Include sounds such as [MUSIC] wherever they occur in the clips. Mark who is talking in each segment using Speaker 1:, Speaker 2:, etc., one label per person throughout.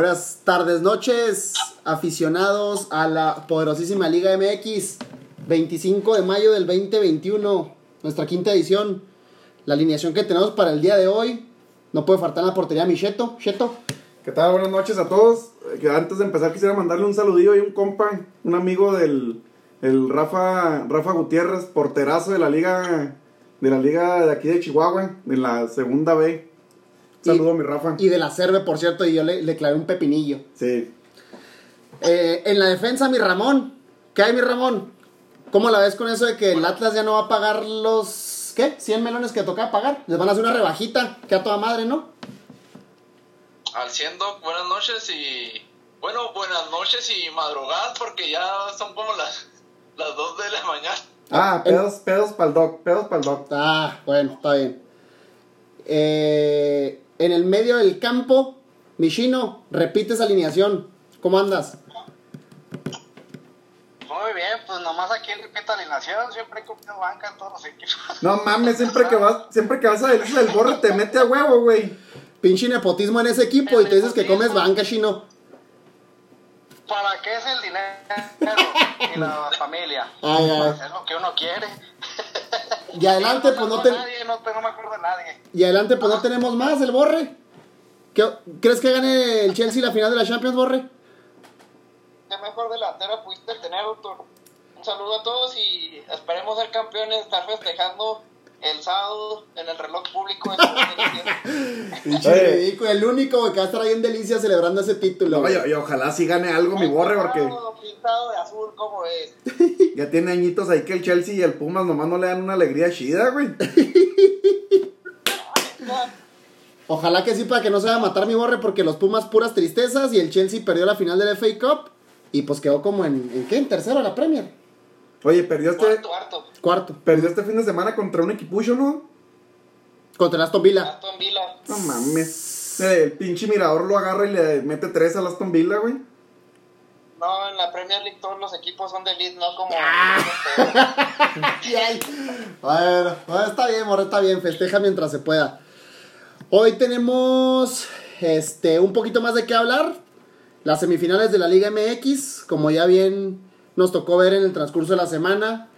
Speaker 1: Buenas tardes, noches, aficionados a la poderosísima Liga MX. 25 de mayo del 2021, nuestra quinta edición. La alineación que tenemos para el día de hoy. No puede faltar en la portería Micheto. Cheto.
Speaker 2: ¿Qué tal? Buenas noches a todos. Eh, antes de empezar quisiera mandarle un saludillo y un compa, un amigo del el Rafa, Rafa Gutiérrez, porterazo de la liga de la liga de aquí de Chihuahua, de la segunda B. Saludo a mi Rafa.
Speaker 1: Y de la Cerve, por cierto, y yo le, le clavé un pepinillo.
Speaker 2: Sí.
Speaker 1: Eh, en la defensa, mi Ramón. ¿Qué hay, mi Ramón? ¿Cómo la ves con eso de que el Atlas ya no va a pagar los. ¿Qué? 100 melones que toca pagar. Les van a hacer una rebajita, que a toda madre, ¿no?
Speaker 3: Al ciento, buenas noches y. Bueno, buenas noches y madrugadas porque ya son como las, las 2 de la mañana.
Speaker 2: Ah, pedos, pedos para el doc, pedos para el doc.
Speaker 1: Ah, bueno, está bien. Eh, en el medio del campo, Michino, repite esa alineación. ¿Cómo andas?
Speaker 4: Muy bien, pues nomás aquí repito alineación, siempre he comido banca en todos los equipos.
Speaker 2: No mames, siempre que vas, siempre que vas a decirle el borre te mete a huevo, güey.
Speaker 1: Pinche nepotismo en ese equipo y te dices que comes banca, Chino.
Speaker 4: ¿Para qué es el dinero y la familia?
Speaker 1: Ay, ay.
Speaker 4: Pues es lo que uno quiere.
Speaker 1: Y adelante, pues no
Speaker 4: te...
Speaker 1: te.
Speaker 4: Nadie, no, te- no me acuerdo de nadie.
Speaker 1: Y adelante, pues no tenemos más, el borre. ¿Qué- ¿Crees que gane el Chelsea la final de la Champions, borre?
Speaker 4: ¿Qué mejor delantero pudiste tener, doctor? Un saludo a todos y esperemos ser campeones, estar festejando el sábado en el reloj público. de [LAUGHS]
Speaker 1: Pinche
Speaker 2: Oye.
Speaker 1: ridículo, el único que va a estar ahí en Delicia celebrando ese título.
Speaker 2: No, ojalá sí gane algo mi borre porque
Speaker 4: Pintado de azul, ¿cómo es? [LAUGHS]
Speaker 2: ya tiene añitos ahí que el Chelsea y el Pumas nomás no le dan una alegría chida, güey. [LAUGHS]
Speaker 1: Ojalá que sí, para que no se vaya a matar mi borre, porque los Pumas puras tristezas y el Chelsea perdió la final del FA Cup y pues quedó como en, ¿en qué? En tercero la Premier.
Speaker 2: Oye, perdió este,
Speaker 4: Cuarto, harto.
Speaker 1: Cuarto.
Speaker 2: perdió este fin de semana contra un equipucho, ¿no?
Speaker 1: Contra el Aston Villa.
Speaker 4: Aston Villa.
Speaker 2: No mames. El pinche mirador lo agarra y le mete tres a Aston Villa, güey.
Speaker 4: No, en la Premier League todos los equipos son de elite, no como... [LAUGHS]
Speaker 1: Ay, Bueno, bueno, está bien, morro, está bien, festeja mientras se pueda. Hoy tenemos este un poquito más de qué hablar. Las semifinales de la Liga MX, como ya bien nos tocó ver en el transcurso de la semana.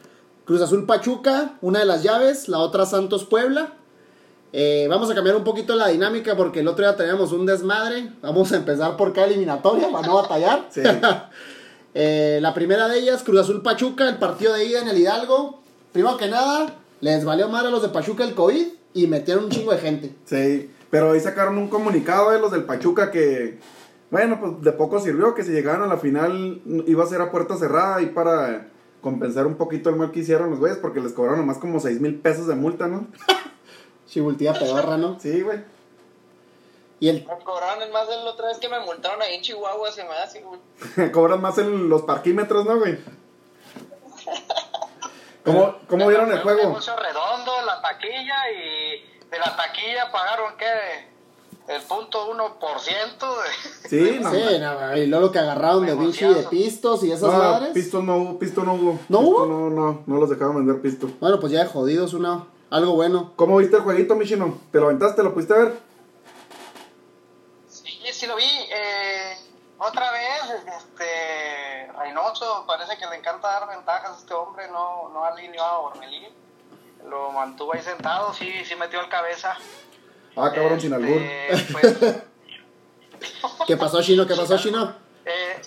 Speaker 1: Cruz Azul Pachuca, una de las llaves, la otra Santos Puebla. Eh, vamos a cambiar un poquito la dinámica porque el otro día teníamos un desmadre. Vamos a empezar por cada eliminatoria para no batallar.
Speaker 2: Sí. [LAUGHS]
Speaker 1: Eh, la primera de ellas, Cruz Azul Pachuca, el partido de ida en el Hidalgo. Primero que nada, les valió mal a los de Pachuca el COVID y metieron un chingo de gente.
Speaker 2: Sí, pero ahí sacaron un comunicado de los del Pachuca que, bueno, pues de poco sirvió que si llegaban a la final iba a ser a puerta cerrada y para compensar un poquito el mal que hicieron los güeyes porque les cobraron nomás como 6 mil pesos de multa, ¿no? [LAUGHS]
Speaker 1: Chibultía pedorra, ¿no?
Speaker 2: Sí, güey.
Speaker 1: Y el,
Speaker 4: Me cobraron más de la otra vez que me multaron ahí en Chihuahua, se me hace, güey. [LAUGHS]
Speaker 2: Cobran más en los parquímetros, ¿no, güey? [LAUGHS] ¿Cómo, cómo vieron el juego?
Speaker 4: negocio redondo, la taquilla y de la taquilla pagaron, ¿qué? El punto uno por ciento de...
Speaker 2: Sí, no.
Speaker 1: sí, no, y luego lo que agarraron de y de pistos y esas
Speaker 2: No,
Speaker 1: madres.
Speaker 2: pisto no hubo, pisto no hubo.
Speaker 1: ¿No
Speaker 2: Pisto
Speaker 1: hubo?
Speaker 2: No, no, no los dejaban vender pisto.
Speaker 1: Bueno, pues ya de jodidos, una, algo bueno.
Speaker 2: ¿Cómo viste el jueguito, Michino? ¿Te lo aventaste? ¿Lo pudiste ver?
Speaker 4: Sí, sí lo vi. Eh, otra vez, este... Reynoso, parece que le encanta dar ventajas a este hombre, no, no alineó a Ormelín. Lo mantuvo ahí sentado, sí, sí metió el cabeza.
Speaker 2: Ah, cabrón, sin albur.
Speaker 4: Este, pues, [LAUGHS]
Speaker 1: ¿Qué pasó, Chino? ¿Qué pasó, Chino?
Speaker 4: Eh,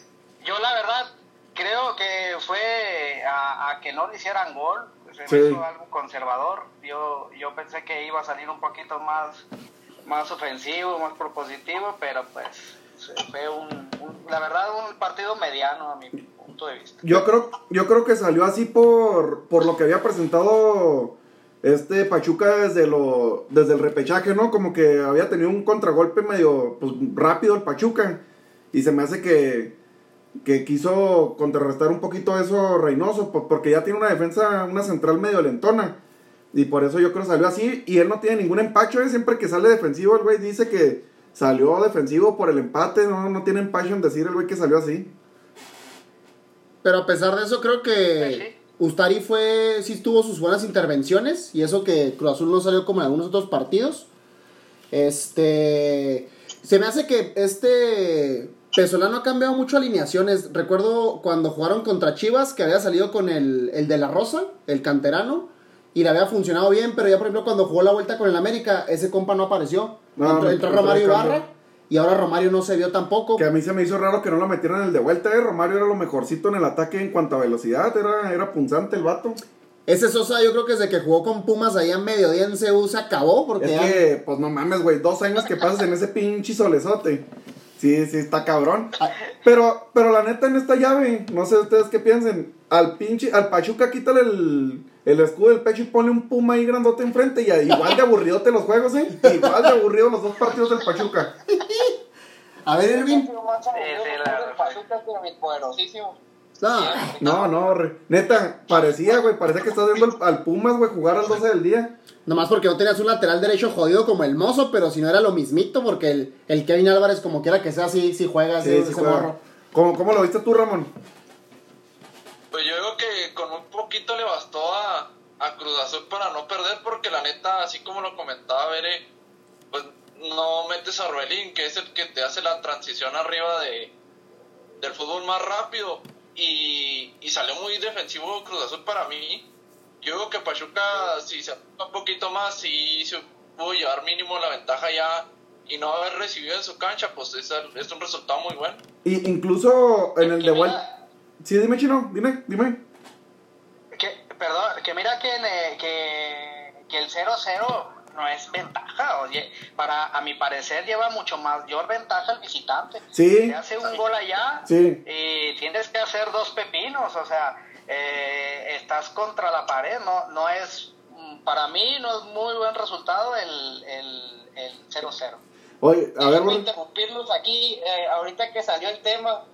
Speaker 4: yo la verdad creo que fue a, a que no le hicieran gol, se
Speaker 2: Sí.
Speaker 4: hizo algo conservador. Yo, yo pensé que iba a salir un poquito más, más ofensivo, más propositivo, pero pues fue un, un- la verdad un partido mediano a mi punto de vista.
Speaker 2: Yo creo, yo creo que salió así por, por lo que había presentado este Pachuca desde lo desde el repechaje, ¿no? Como que había tenido un contragolpe medio pues, rápido el Pachuca y se me hace que que quiso contrarrestar un poquito eso Reynoso po- porque ya tiene una defensa, una central medio lentona y por eso yo creo salió así y él no tiene ningún empacho, ¿eh? siempre que sale defensivo el güey dice que salió defensivo por el empate, no no tiene empacho en decir el güey que salió así.
Speaker 1: Pero a pesar de eso, creo que Ustari fue, sí tuvo sus buenas intervenciones. Y eso que Cruz Azul no salió como en algunos otros partidos. Este. Se me hace que este Pesolano ha cambiado mucho alineaciones. Recuerdo cuando jugaron contra Chivas que había salido con el, el de la Rosa, el canterano, y le había funcionado bien, pero ya por ejemplo cuando jugó la vuelta con el América, ese compa no apareció.
Speaker 2: No,
Speaker 1: entró, entró Romario. Ibarra y ahora Romario no se vio tampoco.
Speaker 2: Que a mí se me hizo raro que no lo metieran en el de vuelta, eh. Romario era lo mejorcito en el ataque en cuanto a velocidad, era, era punzante el vato.
Speaker 1: Ese Sosa yo creo que desde que jugó con Pumas ahí a mediodía en CU se acabó porque
Speaker 2: Es
Speaker 1: ya-
Speaker 2: que, pues no mames, güey, dos años que pasas en ese pinche solezote. Sí, sí, está cabrón.
Speaker 1: Ah.
Speaker 2: Pero, pero la neta en esta llave, no sé ustedes qué piensen. Al pinche, al Pachuca quítale el, el escudo del pecho y ponle un puma ahí grandote enfrente. Y igual de aburridote los juegos, eh. Igual de aburrido los dos partidos del Pachuca.
Speaker 1: A ver, Irving.
Speaker 4: Sí, sí, la.
Speaker 1: No,
Speaker 2: No, re- neta, parecía, güey, parecía que estás viendo al, Pumas, güey, jugar al 12 del día.
Speaker 1: nomás porque no tenías un lateral derecho jodido como el mozo, pero si no era lo mismito, porque el, el Kevin Álvarez, como quiera que sea, sí, sí juega
Speaker 2: Sí, sí
Speaker 1: ese
Speaker 2: juega.
Speaker 1: morro.
Speaker 2: ¿Cómo, ¿Cómo lo viste tú, Ramón?
Speaker 3: Pues yo digo que con un poquito le bastó a, a Cruz Azul para no perder, porque la neta, así como lo comentaba Bere, pues no metes a Orbelín, que es el que te hace la transición arriba de, del fútbol más rápido. Y, y salió muy defensivo Cruz Azul para mí. Yo digo que Pachuca, si se un poquito más, si se pudo llevar mínimo la ventaja ya y no haber recibido en su cancha, pues es, es un resultado muy bueno.
Speaker 2: Y incluso en el de vuelta. Sí, dime, chino, dime, dime.
Speaker 4: Perdón, que mira que, le- que, que el 0-0 no es ventaja. Oye, para, a mi parecer lleva mucho mayor ventaja el visitante.
Speaker 2: Sí.
Speaker 4: Te hace un gol allá
Speaker 2: Sí.
Speaker 4: y tienes que hacer dos pepinos. O sea, eh, estás contra la pared. No, no es, para mí no es muy buen resultado el, el, el 0-0.
Speaker 2: Oye, a ver,
Speaker 5: interrumpirlos aquí, eh, ahorita que salió el tema.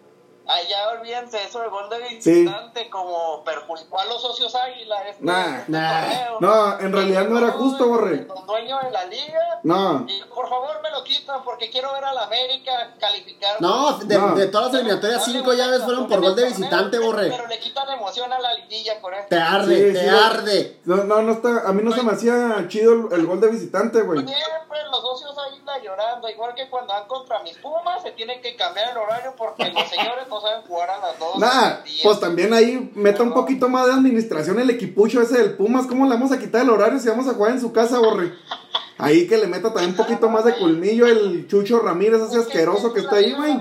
Speaker 5: Ay, ya olvídense eso de gol de
Speaker 2: Sí.
Speaker 5: visitante, como perjudicó a los socios Águila. Este,
Speaker 2: Nah,
Speaker 5: este
Speaker 1: nah.
Speaker 5: torneo.
Speaker 2: No, en realidad no era justo, Borre.
Speaker 5: Los dueños de la liga.
Speaker 2: No.
Speaker 5: Y por favor me lo quitan porque quiero ver a la América calificar.
Speaker 1: No, de,
Speaker 2: No.
Speaker 1: de todas las eliminatorias, cinco llaves fueron por gol de
Speaker 5: torneo,
Speaker 1: visitante,
Speaker 5: pero-
Speaker 1: borre.
Speaker 5: Pero le quitan emoción a la liguilla con esto.
Speaker 1: Te arde,
Speaker 2: Sí,
Speaker 1: te
Speaker 2: sí,
Speaker 1: arde.
Speaker 2: No, no, no está. A mí no se me hacía chido el, el gol de visitante, güey.
Speaker 5: Siempre los socios Águila llorando, igual que cuando van contra mis Pumas, se tiene que cambiar el horario porque los señores no saben jugar a las dos.
Speaker 2: Nah,
Speaker 5: del día.
Speaker 2: pues también ahí meta un poquito más de administración el equipucho ese del Pumas. ¿Cómo le vamos a quitar el horario si vamos a jugar en su casa, borre? Ahí que le meta también un poquito más de colmillo el Chucho Ramírez, ese
Speaker 5: Es que
Speaker 2: asqueroso que está ahí, güey.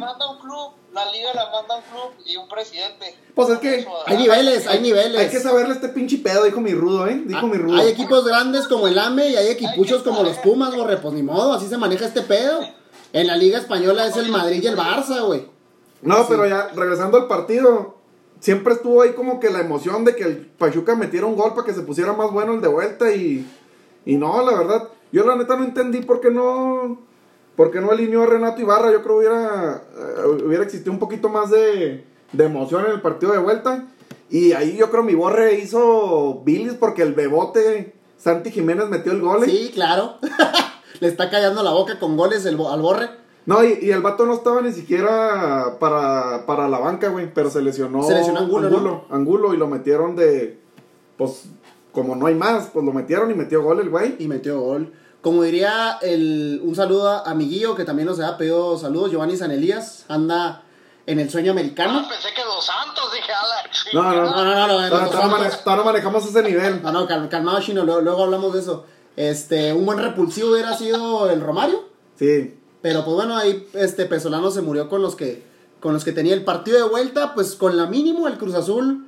Speaker 5: La liga la manda un club y un presidente.
Speaker 2: Pues es que
Speaker 1: Hay
Speaker 5: ah,
Speaker 1: niveles, hay niveles.
Speaker 2: Hay que saberle este pinche pedo, dijo mi rudo, ¿eh? Dijo mi rudo.
Speaker 1: Hay equipos grandes como el AME y hay equipuchos como los Pumas, borre. Pues ni modo, así se maneja este pedo. En la Liga Española es el Madrid y el Barça, güey.
Speaker 2: No, pero ya regresando al partido, siempre estuvo ahí como que la emoción de que el Pachuca metiera un gol para que se pusiera más bueno el de vuelta y, y no, la verdad, yo la neta no entendí por qué no, por qué no alineó a Renato Ibarra, yo creo hubiera, eh, hubiera existido un poquito más de, de emoción en el partido de vuelta y ahí yo creo mi borre hizo bilis porque el bebote Santi Jiménez metió el gol. ¿eh?
Speaker 1: Sí, claro. [LAUGHS] Le está callando la boca con goles el al borre.
Speaker 2: No, y, y el vato no estaba ni siquiera para, para la banca, güey, pero se lesionó.
Speaker 1: Se lesionó Angulo, ¿no?
Speaker 2: Angulo, y lo metieron de. Pues, como no hay más, pues lo metieron y metió gol el güey.
Speaker 1: Y metió gol. Como diría el, un saludo a mi Guillo, que también nos ha pedido saludos, Giovanni San Elías, anda en el sueño americano.
Speaker 4: Ah, pensé que dos santos, dije, a la
Speaker 2: No, no,
Speaker 1: No, no, no, no,
Speaker 2: todavía no manejamos ese nivel.
Speaker 1: No, no, cal- calmado chino, luego, luego hablamos de eso. Este, un buen repulsivo hubiera sido el Romario,
Speaker 2: Sí.
Speaker 1: Pero pues bueno, ahí este Pesolano se murió con los que con los que tenía el partido de vuelta, pues con la mínimo el Cruz Azul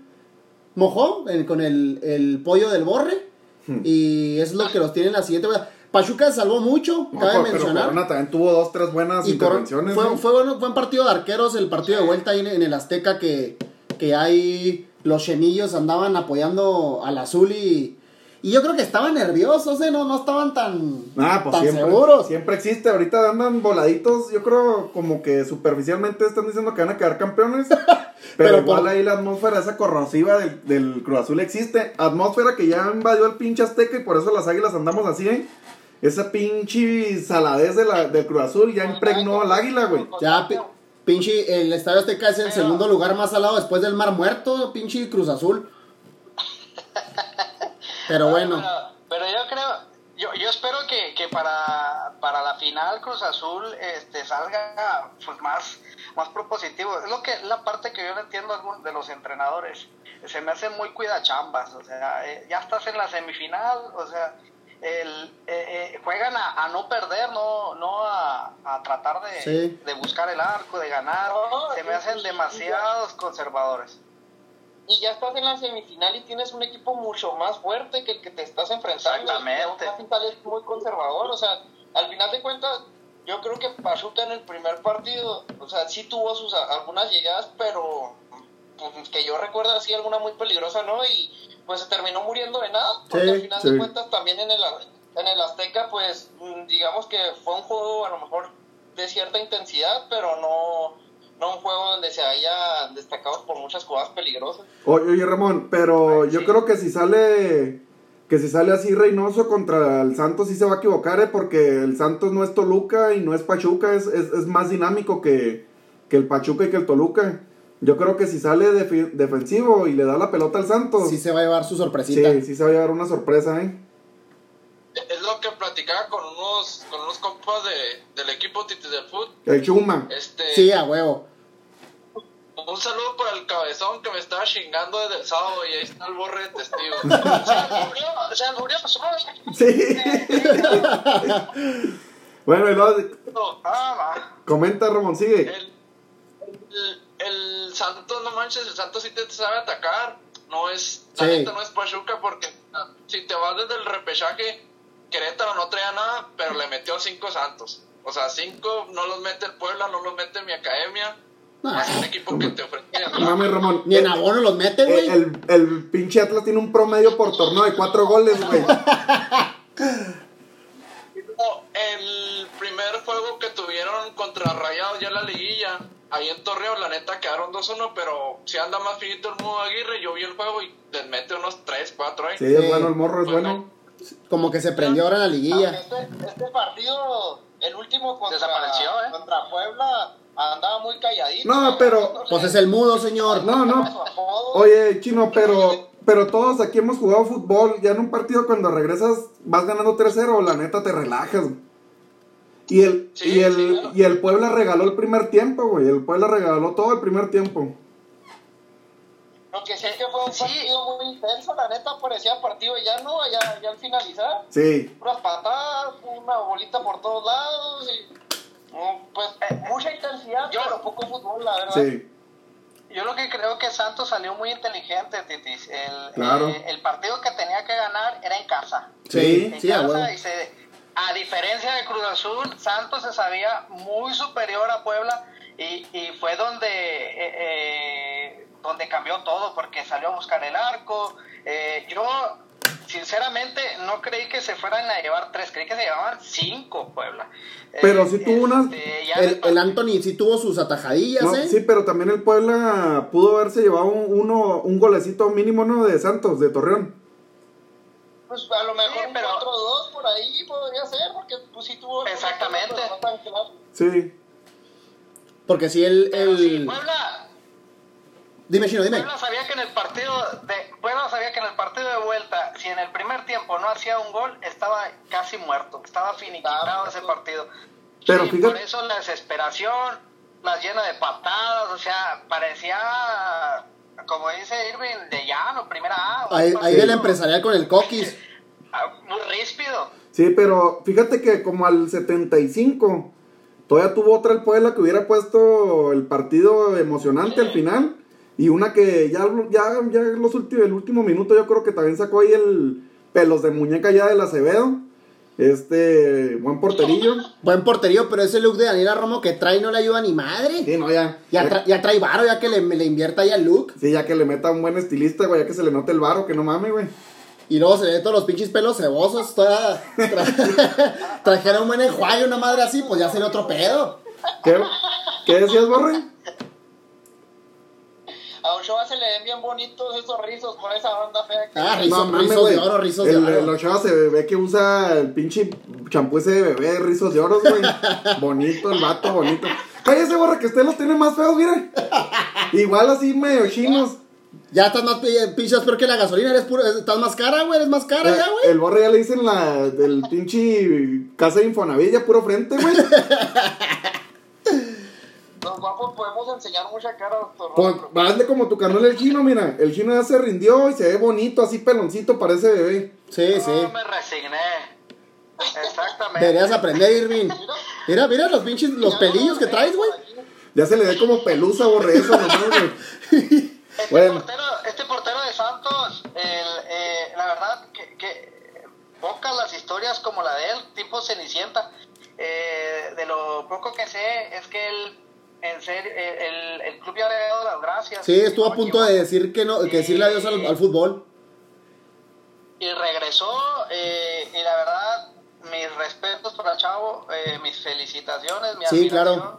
Speaker 1: mojó con el, el pollo del borre
Speaker 2: Hmm.
Speaker 1: y es lo que los tiene en la siguiente vuelta. Pachuca salvó mucho,
Speaker 2: No,
Speaker 1: cabe
Speaker 2: pero-
Speaker 1: mencionar.
Speaker 2: Corona también tuvo dos, tres buenas
Speaker 1: Y
Speaker 2: intervenciones.
Speaker 1: fue,
Speaker 2: ¿no?
Speaker 1: fue, bueno, fue un partido de arqueros, el partido de vuelta ahí en, en el Azteca que, que ahí los chenillos andaban apoyando al azul y, y yo creo que estaban nerviosos, ¿eh? no, no estaban tan,
Speaker 2: Ah, pues
Speaker 1: tan
Speaker 2: siempre,
Speaker 1: seguros.
Speaker 2: siempre existe. Ahorita andan voladitos. Yo creo como que superficialmente están diciendo que van a quedar campeones. [LAUGHS] Pero,
Speaker 1: Pero
Speaker 2: igual
Speaker 1: por-
Speaker 2: ahí la atmósfera esa corrosiva del, del Cruz Azul existe. Atmósfera que ya invadió el pinche Azteca y por eso las águilas andamos así, ¿eh? Esa pinche saladez de la, del Cruz Azul ya impregnó al águila, güey.
Speaker 1: Ya, pi- pinche, el Estadio Azteca es el
Speaker 5: Pero-
Speaker 1: segundo lugar más salado después del Mar Muerto, pinche Cruz Azul. Pero bueno,
Speaker 4: Pero, pero yo creo, yo, yo espero que, que para, para la final Cruz Azul este, salga pues, más, más propositivo. Es lo que la parte que yo no entiendo algún- de los entrenadores. Se me hacen muy cuidachambas. O sea, eh, ya estás en la semifinal, o sea, el, eh, eh, juegan a, a no perder, no, no a, a tratar de,
Speaker 1: Sí.
Speaker 4: de buscar el arco, de ganar.
Speaker 5: No,
Speaker 4: Se me hacen demasiados conservadores.
Speaker 5: Y ya estás en la semifinal y tienes un equipo mucho más fuerte que el que te estás enfrentando.
Speaker 4: Exactamente.
Speaker 5: Aún así sales muy conservador. O sea, al final de cuentas, yo creo que Pachuca en el primer partido, o sea, sí tuvo sus algunas llegadas, pero pues, que yo recuerdo así alguna muy peligrosa, ¿no? Y pues se terminó muriendo de nada. Porque
Speaker 1: Sí,
Speaker 5: al final
Speaker 2: sí.
Speaker 5: de cuentas también en el, en el Azteca, pues mm, digamos que fue un juego a lo mejor de cierta intensidad, pero no, no un juego donde se haya destacado por muchas jugadas peligrosas.
Speaker 2: Oye, oye, Ramón, pero yo creo que si sale que si sale así Reynoso contra el Santos sí se va a equivocar, ¿eh? porque el Santos no es Toluca y no es Pachuca, es, es, es más dinámico que, que el Pachuca y que el Toluca. Yo creo que si sale defensivo y le da la pelota al Santos,
Speaker 1: Sí
Speaker 2: sí,
Speaker 1: se va a llevar su sorpresita.
Speaker 2: sí, se va a llevar una sorpresa, ¿eh?
Speaker 3: Es lo que platicaba con unos, con unos compas de, del equipo Titi del Foot.
Speaker 2: El Chuma.
Speaker 3: Este,
Speaker 1: Sí, a huevo.
Speaker 3: Un saludo para el cabezón que me estaba chingando desde el sábado y ahí está el borre de testigo.
Speaker 4: Se [LAUGHS] murió, se murió.
Speaker 2: Sí. bueno, y luego,
Speaker 4: Ah,
Speaker 2: comenta Ramón, sigue.
Speaker 3: El, el, el Santos, no manches, el Santos sí te sabe atacar. No es, la
Speaker 1: Sí.
Speaker 3: neta no es Pachuca porque si te vas desde el repechaje, Querétaro no traía nada, pero le metió cinco Santos. O sea, cinco no los mete el Puebla, no los mete mi academia.
Speaker 1: No,
Speaker 3: Es un equipo que te ofrece.
Speaker 2: Mami, Ramón.
Speaker 1: Ni en abono los meten,
Speaker 2: El,
Speaker 1: güey.
Speaker 2: el, el pinche Atlas tiene un promedio por torneo de cuatro goles, güey.
Speaker 3: No, el primer juego que tuvieron contra Rayados ya en la liguilla, ahí en Torreón, la neta quedaron 2-1, pero si anda más finito el Mudo Aguirre, yo vi el juego y les mete unos 3, 4 ahí.
Speaker 2: Sí, es bueno, el morro es bueno.
Speaker 1: Como que se prendió ahora la liguilla.
Speaker 5: Este, este partido, el último contra,
Speaker 4: Desapareció, ¿eh?
Speaker 5: contra Puebla, andaba muy calladito.
Speaker 2: No, pero-
Speaker 1: Pues es el mudo, señor.
Speaker 2: No, no. Oye, chino, pero, pero todos aquí hemos jugado fútbol. Ya en un partido cuando regresas vas ganando 3-0, la neta te relajas. Y el,
Speaker 3: Sí,
Speaker 2: y el,
Speaker 3: sí, claro.
Speaker 2: y el Puebla regaló el primer tiempo, güey. El Puebla regaló todo el primer tiempo.
Speaker 5: Lo que sí es que fue un
Speaker 4: Sí.
Speaker 5: partido muy intenso, la neta parecía partido ya no, ya, ya al finalizar,
Speaker 2: Sí.
Speaker 5: puras patadas, una bolita por todos lados y mm, pues eh, mucha intensidad,
Speaker 4: Yo-
Speaker 5: pero poco fútbol, la verdad.
Speaker 2: Sí.
Speaker 4: Yo lo que creo que Santos salió muy inteligente, Titis. El,
Speaker 2: Claro.
Speaker 4: eh, el partido que tenía que ganar era en casa.
Speaker 1: Sí,
Speaker 4: En
Speaker 1: sí,
Speaker 4: casa, y se- a diferencia de Cruz Azul, Santos se sabía muy superior a Puebla y, y fue donde, eh, eh, donde cambió todo, porque salió a buscar el arco. Eh, yo, sinceramente, no creí que se fueran a llevar tres, creí que se llevaban cinco Puebla.
Speaker 2: Pero
Speaker 4: Eh,
Speaker 2: sí tuvo unas-
Speaker 4: este,
Speaker 1: El, el Anthony sí tuvo sus atajadillas,
Speaker 2: No,
Speaker 1: ¿eh?
Speaker 2: sí, pero también el Puebla pudo haberse llevado un, uno, un golecito mínimo, ¿no? De Santos, de Torreón.
Speaker 5: Pues a lo mejor
Speaker 4: Sí,
Speaker 5: un
Speaker 4: pero-
Speaker 5: 4-2 por ahí podría ser, porque pues sí tuvo...
Speaker 4: Exactamente.
Speaker 5: pero no tan claro.
Speaker 2: Sí.
Speaker 1: Porque sí, el.
Speaker 4: Pero sí,
Speaker 1: el...
Speaker 4: Puebla,
Speaker 1: Dime, Chino, dime.
Speaker 4: Puebla sabía que en el partido de Puebla sabía que en el partido de vuelta, si en el primer tiempo no hacía un gol, estaba casi muerto, estaba finiquitado
Speaker 5: Estaba
Speaker 4: ese partido.
Speaker 2: Pero
Speaker 4: Sí,
Speaker 2: fíjate-
Speaker 4: por eso la desesperación, las llena de patadas, o sea, parecía como dice Irving de llano, primera A.
Speaker 1: Ahí, ahí del empresarial con el coquis. [LAUGHS]
Speaker 4: ah, Muy ríspido.
Speaker 2: Sí, pero fíjate que como al 75, todavía tuvo otra el Puebla que hubiera puesto el partido emocionante al final. Y una que ya, ya, ya los últimos, el último minuto yo creo que también sacó ahí el pelos de muñeca ya del Acevedo. Este, buen porterillo.
Speaker 1: Buen porterío, pero ese look de Daniela Romo que trae no le ayuda ni madre.
Speaker 2: Sí, no, ya.
Speaker 1: Ya, tra- ya trae varo, ya que le, le invierta ahí al look.
Speaker 2: Sí, ya que le meta un buen estilista, güey, ya que se le note el varo, que no mames, güey.
Speaker 1: Y luego se le ve todos los pinches pelos cebosos. Toda, tra- [LAUGHS] trajera un buen enjuague, una madre así, pues ya sería otro pedo.
Speaker 2: ¿Qué, ¿Qué decías, Borre?
Speaker 5: A Ochoa se le ven bien bonitos esos rizos con esa banda fea que...
Speaker 1: Ah, rizos,
Speaker 2: mames,
Speaker 1: rizos
Speaker 2: güey.
Speaker 1: de oro, rizos
Speaker 2: el,
Speaker 1: de
Speaker 2: El
Speaker 1: oro.
Speaker 2: Ochoa se ve que usa el pinche champú ese de bebé, rizos de oro, güey. [LAUGHS] bonito, el vato, bonito. Cállese, borra, que usted los tiene más feos, mire. Igual así medio chinos.
Speaker 1: Ya estás más pi- pinches peor que la gasolina, eres puro, estás más cara, güey, eres más cara ya, güey.
Speaker 2: El borre ya le dicen la del pinche casa de Infonavit, ya puro frente, güey. [LAUGHS]
Speaker 5: Los guapos podemos enseñar mucha cara, doctor.
Speaker 2: Pues, hazle como tu canal el chino, mira. El chino ya se rindió y se ve bonito, así peloncito, parece bebé.
Speaker 1: Sí,
Speaker 4: No,
Speaker 1: sí.
Speaker 4: me resigné. Exactamente.
Speaker 1: Deberías aprender, Irving. Mira, mira los pinches, los pelillos que traes, güey.
Speaker 2: Ya se le ve como pelusa, borre eso, nomás, güey. [LAUGHS]
Speaker 4: Este,
Speaker 2: Bueno.
Speaker 4: portero, este portero de Santos, el, eh, la verdad que, que pocas las historias como la de él, tipo Cenicienta. Eh, de lo poco que sé es que él, en serio, eh, el, el club ya le ha dado las gracias.
Speaker 1: Sí, estuvo a punto de decir que no, que decirle adiós al, al fútbol.
Speaker 4: Y regresó, eh, y la verdad, mis respetos para Chavo, eh, mis felicitaciones, mi
Speaker 1: Sí, claro.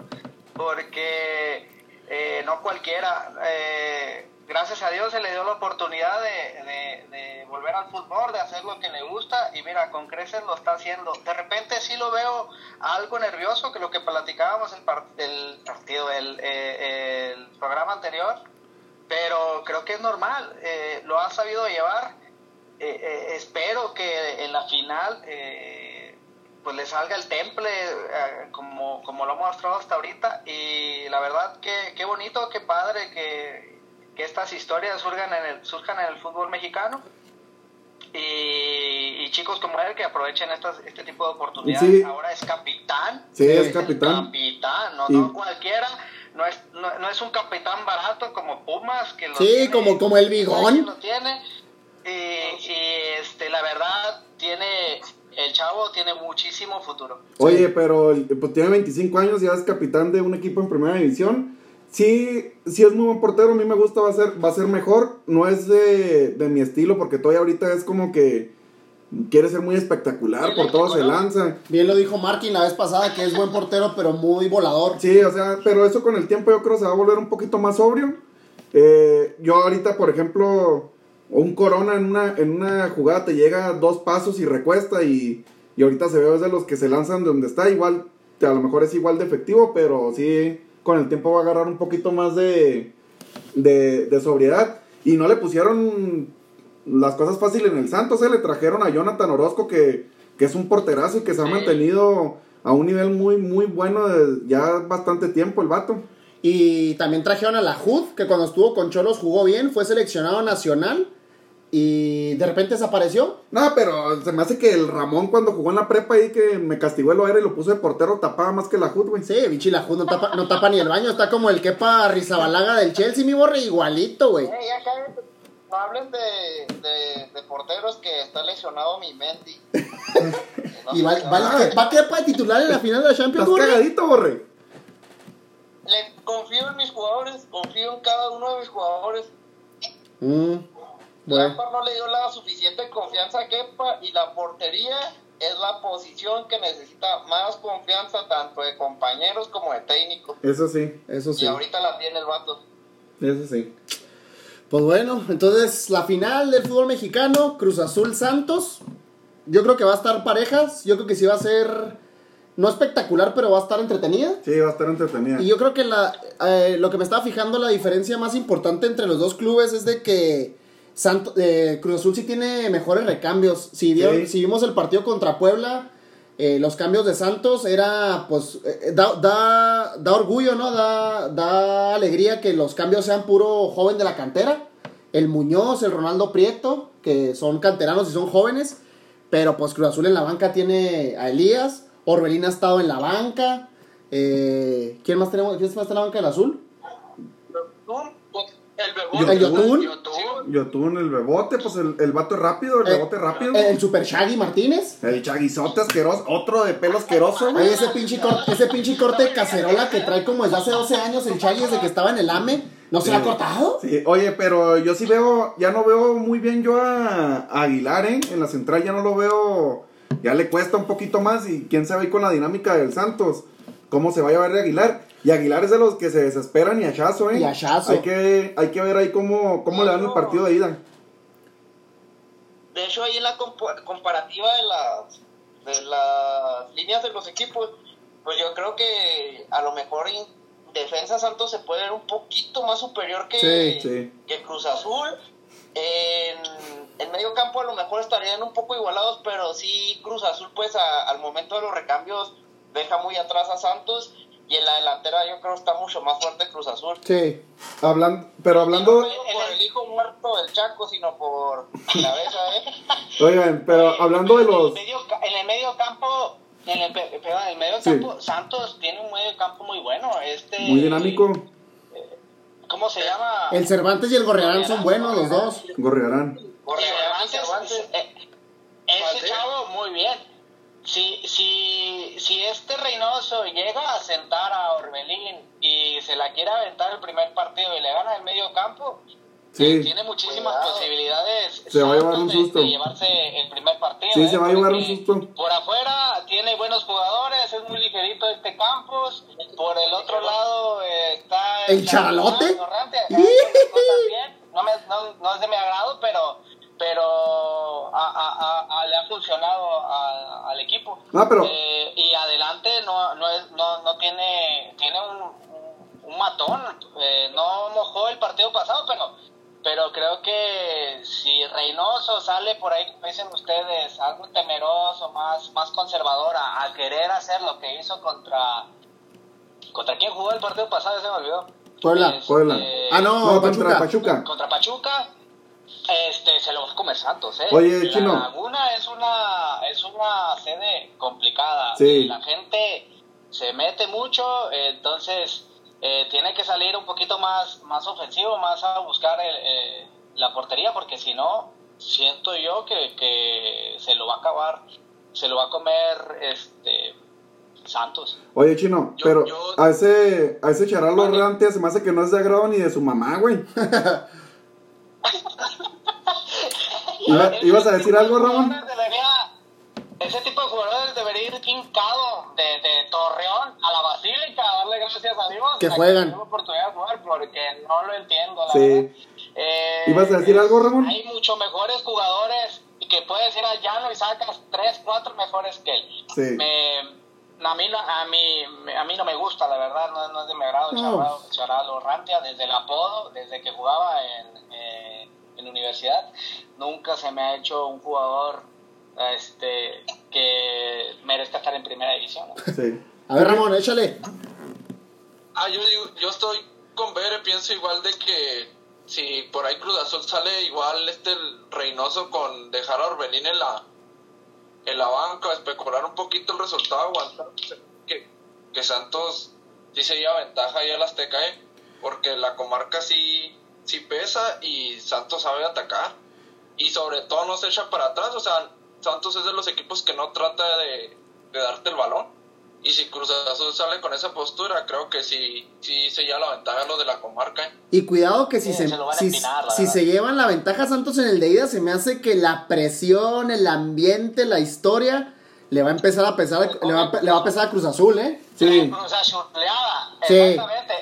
Speaker 4: porque eh, no cualquiera, eh, gracias a Dios se le dio la oportunidad de, de- volver al fútbol, de hacer lo que le gusta, y mira, con creces lo está haciendo. De repente sí lo veo algo nervioso, que lo que platicábamos el, par- el partido, el, eh, programa anterior, pero creo que es normal, eh, lo ha sabido llevar eh, eh, espero que en la final eh, pues le salga el temple eh, como, como lo ha mostrado hasta ahorita y la verdad que qué bonito, qué padre que, que estas historias surjan en el, surjan en el fútbol mexicano y, y chicos como él que aprovechen estas, este tipo de oportunidades.
Speaker 2: Sí.
Speaker 4: Ahora es capitán.
Speaker 2: Sí, es capitán.
Speaker 4: capitán, no,
Speaker 2: Y-
Speaker 4: no cualquiera. No es, no, no es un capitán barato como Pumas, que lo
Speaker 1: Sí,
Speaker 4: tiene-
Speaker 1: como- como el Bigón.
Speaker 4: lo tiene. Y, y, este, la verdad, tiene el chavo tiene muchísimo futuro.
Speaker 2: Oye, pero pues, tiene 25 años, ya es capitán de un equipo en primera división. Sí, sí es muy buen portero, a mí me gusta, va a ser, va a ser mejor. No es de, de mi estilo, porque todavía ahorita es como que quiere ser muy espectacular, por todo se lanza.
Speaker 1: Bien lo dijo Markin la vez pasada, que es buen portero, pero muy volador.
Speaker 2: Sí, o sea, pero eso con el tiempo yo creo se va a volver un poquito más sobrio. Eh, yo ahorita, por ejemplo, un corona en una, en una jugada te llega dos pasos y recuesta y, y ahorita se ve es de los que se lanzan de donde está, igual, a lo mejor es igual de efectivo, pero sí, con el tiempo va a agarrar un poquito más de, de, de sobriedad. Y no le pusieron las cosas fáciles en el Santos, eh, le trajeron a Jonathan Orozco, que, que es un porterazo y que se ha mantenido a un nivel muy, muy bueno de ya bastante tiempo el vato.
Speaker 1: Y también trajeron a la Hood, que cuando estuvo con Cholos jugó bien, fue seleccionado nacional y de repente desapareció.
Speaker 2: No, pero se me hace que el Ramón cuando jugó en la prepa ahí que me castigó el OER y lo puso de portero tapaba más que la Hood, güey.
Speaker 1: Sí, bichi, la Hood no tapa, no tapa ni el baño, está como el Kepa Rizabalaga del Chelsea, mi borre, igualito, güey.
Speaker 5: Eh, ya cállate. No hablen de, de, de porteros que está lesionado mi Mendy. No [LAUGHS]
Speaker 1: Y va, va, va a Kepa de titular en la final de la Champions,
Speaker 2: Estás
Speaker 1: borre.
Speaker 2: cagadito, borre.
Speaker 5: Le confío en mis jugadores, confío en cada uno de mis jugadores.
Speaker 1: Mm.
Speaker 5: Lampard no le dio la suficiente confianza a Kepa y la portería es la posición que necesita más confianza tanto de compañeros como de técnicos.
Speaker 2: Eso sí,
Speaker 1: Eso sí.
Speaker 5: Y ahorita la tiene el vato.
Speaker 2: eso sí.
Speaker 1: Pues bueno, entonces la final del fútbol mexicano, Cruz Azul Santos. Yo creo que va a estar parejas. Yo creo que sí va a ser, no espectacular, pero va a estar entretenida.
Speaker 2: Sí, va a estar entretenida.
Speaker 1: Y yo creo que la, eh, lo que me estaba fijando, la diferencia más importante entre los dos clubes es de que Santo- eh, Cruz Azul sí tiene mejores recambios. Si, vieron-
Speaker 2: Sí.
Speaker 1: si vimos el partido contra Puebla, eh, los cambios de Santos era, pues, eh, da, da, da orgullo, ¿no? Da, da alegría que los cambios sean puro joven de la cantera. El Muñoz, el Ronaldo Prieto, que son canteranos y son jóvenes. Pero pues Cruz Azul en la banca tiene a Elías. Orbelín ha estado en la banca. Eh, ¿Quién más tenemos? ¿Quién más está en la banca del azul?
Speaker 3: El
Speaker 2: Yo-
Speaker 3: bebé.
Speaker 1: El Yotun.
Speaker 2: Yotun, el bebote, pues el, el vato es rápido, el
Speaker 1: Eh,
Speaker 2: bebote rápido.
Speaker 1: El Super Shaggy Martínez.
Speaker 2: El chaguizote asqueroso, otro de pelo asqueroso.
Speaker 1: Oye, ese pinche, cor- ese pinche corte de cacerola que trae como desde hace 12 años el Shaggy desde que estaba en el AME. ¿No se lo ha
Speaker 2: Sí.
Speaker 1: cortado?
Speaker 2: Sí, oye, pero yo sí veo, ya no veo muy bien yo a, a Aguilar, ¿eh? En la central ya no lo veo, ya le cuesta un poquito más y quién sabe con la dinámica del Santos, cómo se va a llevar de Aguilar. Y Aguilar es de los que se desesperan y hachazo, ¿eh?
Speaker 1: Y hachazo.
Speaker 2: Hay que, hay que ver ahí cómo, cómo le dan el partido de ida.
Speaker 5: De hecho, ahí en la compa- comparativa de las, de las líneas de los equipos, pues yo creo que a lo mejor in- defensa Santos se puede ver un poquito más superior que,
Speaker 1: Sí,
Speaker 2: sí.
Speaker 5: que Cruz Azul. En, en medio campo a lo mejor estarían un poco igualados, pero sí Cruz Azul pues a- al momento de los recambios deja muy atrás a Santos y en la delantera yo creo está mucho más fuerte Cruz Azul.
Speaker 1: Sí.
Speaker 2: Hablan, pero
Speaker 5: No
Speaker 2: hablando,
Speaker 5: por el hijo muerto del Chaco, sino por la cabeza, ¿eh? [LAUGHS]
Speaker 2: oigan, pero hablando de los,
Speaker 4: en el medio campo, en el, perdón, en el medio
Speaker 2: Sí.
Speaker 4: campo, Santos tiene un medio campo muy bueno. Este,
Speaker 2: muy dinámico,
Speaker 4: ¿Cómo se llama?
Speaker 1: El Cervantes y el Gorriarán son buenos los dos.
Speaker 2: Gorriarán.
Speaker 4: Porque
Speaker 5: Cervantes,
Speaker 4: Cervantes, eh, ese chavo, muy bien. Si, si, si este Reynoso llega a sentar a Orbelín y se la quiere aventar el primer partido y le gana el medio campo,
Speaker 2: Sí,
Speaker 4: tiene muchísimas
Speaker 5: Cuidado.
Speaker 4: posibilidades
Speaker 2: Se va a llevar un
Speaker 4: de-
Speaker 2: susto.
Speaker 4: de llevarse el primer partido.
Speaker 2: Sí,
Speaker 4: ¿eh?
Speaker 2: se va a llevar un susto.
Speaker 4: Por afuera tiene buenos jugadores, es muy ligerito este Campos. Por el otro lado eh, está
Speaker 1: ¿El
Speaker 4: acá. No, me- no- no es de mi agrado, pero pero a- a- a- a- le ha funcionado a- al equipo.
Speaker 2: Ah, pero-
Speaker 4: Eh, y adelante no, no, es, no, no tiene, tiene un, un- matón. Eh, no mojó el partido pasado, pero, pero creo que si Reynoso sale por ahí, como dicen ustedes, algo temeroso, más, más conservador, a, a querer hacer lo que hizo contra... ¿Contra quién jugó el partido pasado? Se me olvidó.
Speaker 1: Puebla.
Speaker 4: Este,
Speaker 2: Puebla.
Speaker 1: Ah, no,
Speaker 2: no,
Speaker 1: Pachuca.
Speaker 2: contra Pachuca.
Speaker 4: contra Pachuca este se lo va a comer Santos eh
Speaker 2: Oye,
Speaker 4: la
Speaker 2: Chino.
Speaker 4: Laguna es una es una sede complicada
Speaker 2: Sí.
Speaker 4: la gente se mete mucho entonces eh, tiene que salir un poquito más más ofensivo más a buscar el, eh, la portería porque si no siento yo que, que se lo va a acabar se lo va a comer este Santos
Speaker 2: Oye, chino,
Speaker 3: Yo-
Speaker 2: pero
Speaker 3: yo-
Speaker 2: a ese, a ese charalo
Speaker 3: Vale.
Speaker 2: se me hace que no es de agrado ni de su mamá, güey. [LAUGHS] Iba- ¿Ibas a decir
Speaker 4: de
Speaker 2: algo, Ramón?
Speaker 4: debería- ese tipo de jugadores debería ir hincado de, de Torreón a la Basílica a darle gracias a Dios
Speaker 1: Que juegan.
Speaker 4: tengo oportunidad de jugar porque no lo entiendo la
Speaker 2: Sí.
Speaker 4: Eh,
Speaker 2: ¿Ibas a decir algo, Ramón?
Speaker 4: hay mucho mejores jugadores y que puedes ir al llano y sacas tres, cuatro mejores que él
Speaker 2: Sí.
Speaker 4: me, a mí no, a mí a mí no me gusta la verdad no, no es de mi agrado
Speaker 1: No.
Speaker 4: Charalo Rantia desde el apodo desde que jugaba en, eh, en universidad nunca se me ha hecho un jugador este que merezca estar en primera división ¿no?
Speaker 2: Sí.
Speaker 1: A ver, Ramón, échale.
Speaker 3: Ah, yo digo, yo estoy con Bere, pienso igual de que si por ahí Cruz Azul sale igual este el Reynoso con dejar a Orbelín en la en la banca, especular un poquito el resultado, aguantar que, que Santos sí se lleva ventaja ahí al Azteca, ¿eh? porque la comarca sí, sí pesa y Santos sabe atacar y sobre todo no se echa para atrás, o sea, Santos es de los equipos que no trata de, de darte el balón. Y si Cruz Azul sale con esa postura, creo que sí, sí se lleva la ventaja lo de la comarca. ¿eh?
Speaker 1: Y cuidado que si,
Speaker 4: Sí,
Speaker 1: se,
Speaker 4: se
Speaker 1: si,
Speaker 4: empinar,
Speaker 1: si se llevan la ventaja Santos en el de ida, se me hace que la presión, el ambiente, la historia le va a empezar a pesar, le va, a- le va a pesar a Cruz Azul, ¿eh?
Speaker 2: Sí.
Speaker 4: Cruz Azuleada,
Speaker 1: Sí.
Speaker 4: exactamente.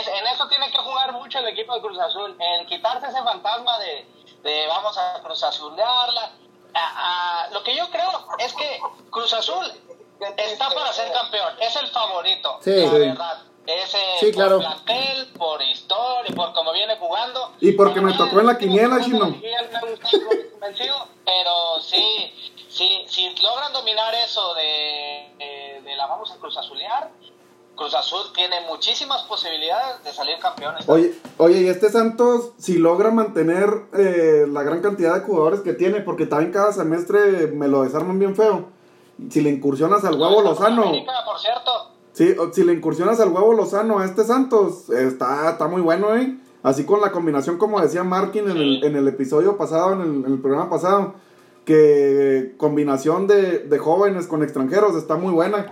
Speaker 4: Es- en eso tiene que jugar mucho el equipo de Cruz Azul, en quitarse ese fantasma de, de vamos a Cruz Azulearla. A- a- lo que yo creo es que Cruz Azul está para ser campeón, es el favorito,
Speaker 1: Sí.
Speaker 4: la
Speaker 2: Sí.
Speaker 4: verdad. Ese
Speaker 1: Sí, claro.
Speaker 4: por plantel, por historia, por cómo viene jugando.
Speaker 2: Y porque me tocó en la quiniela, Chino.
Speaker 4: Pero sí, sí, si logran dominar eso de, de, de la vamos a Cruz Azulear, Cruz Azul tiene muchísimas posibilidades de salir campeones.
Speaker 2: Oye, oye, y este Santos, si logra mantener eh, la gran cantidad de jugadores que tiene, porque también cada semestre me lo desarman bien feo. Si le incursionas al huevo Lozano,
Speaker 4: América, por cierto,
Speaker 2: sí, si le incursionas al huevo Lozano a este Santos, está, está muy bueno, ¿eh? Así con la combinación, como decía Markin en, el, en el episodio pasado, en el, en el programa pasado, que combinación de, de jóvenes con extranjeros está muy buena.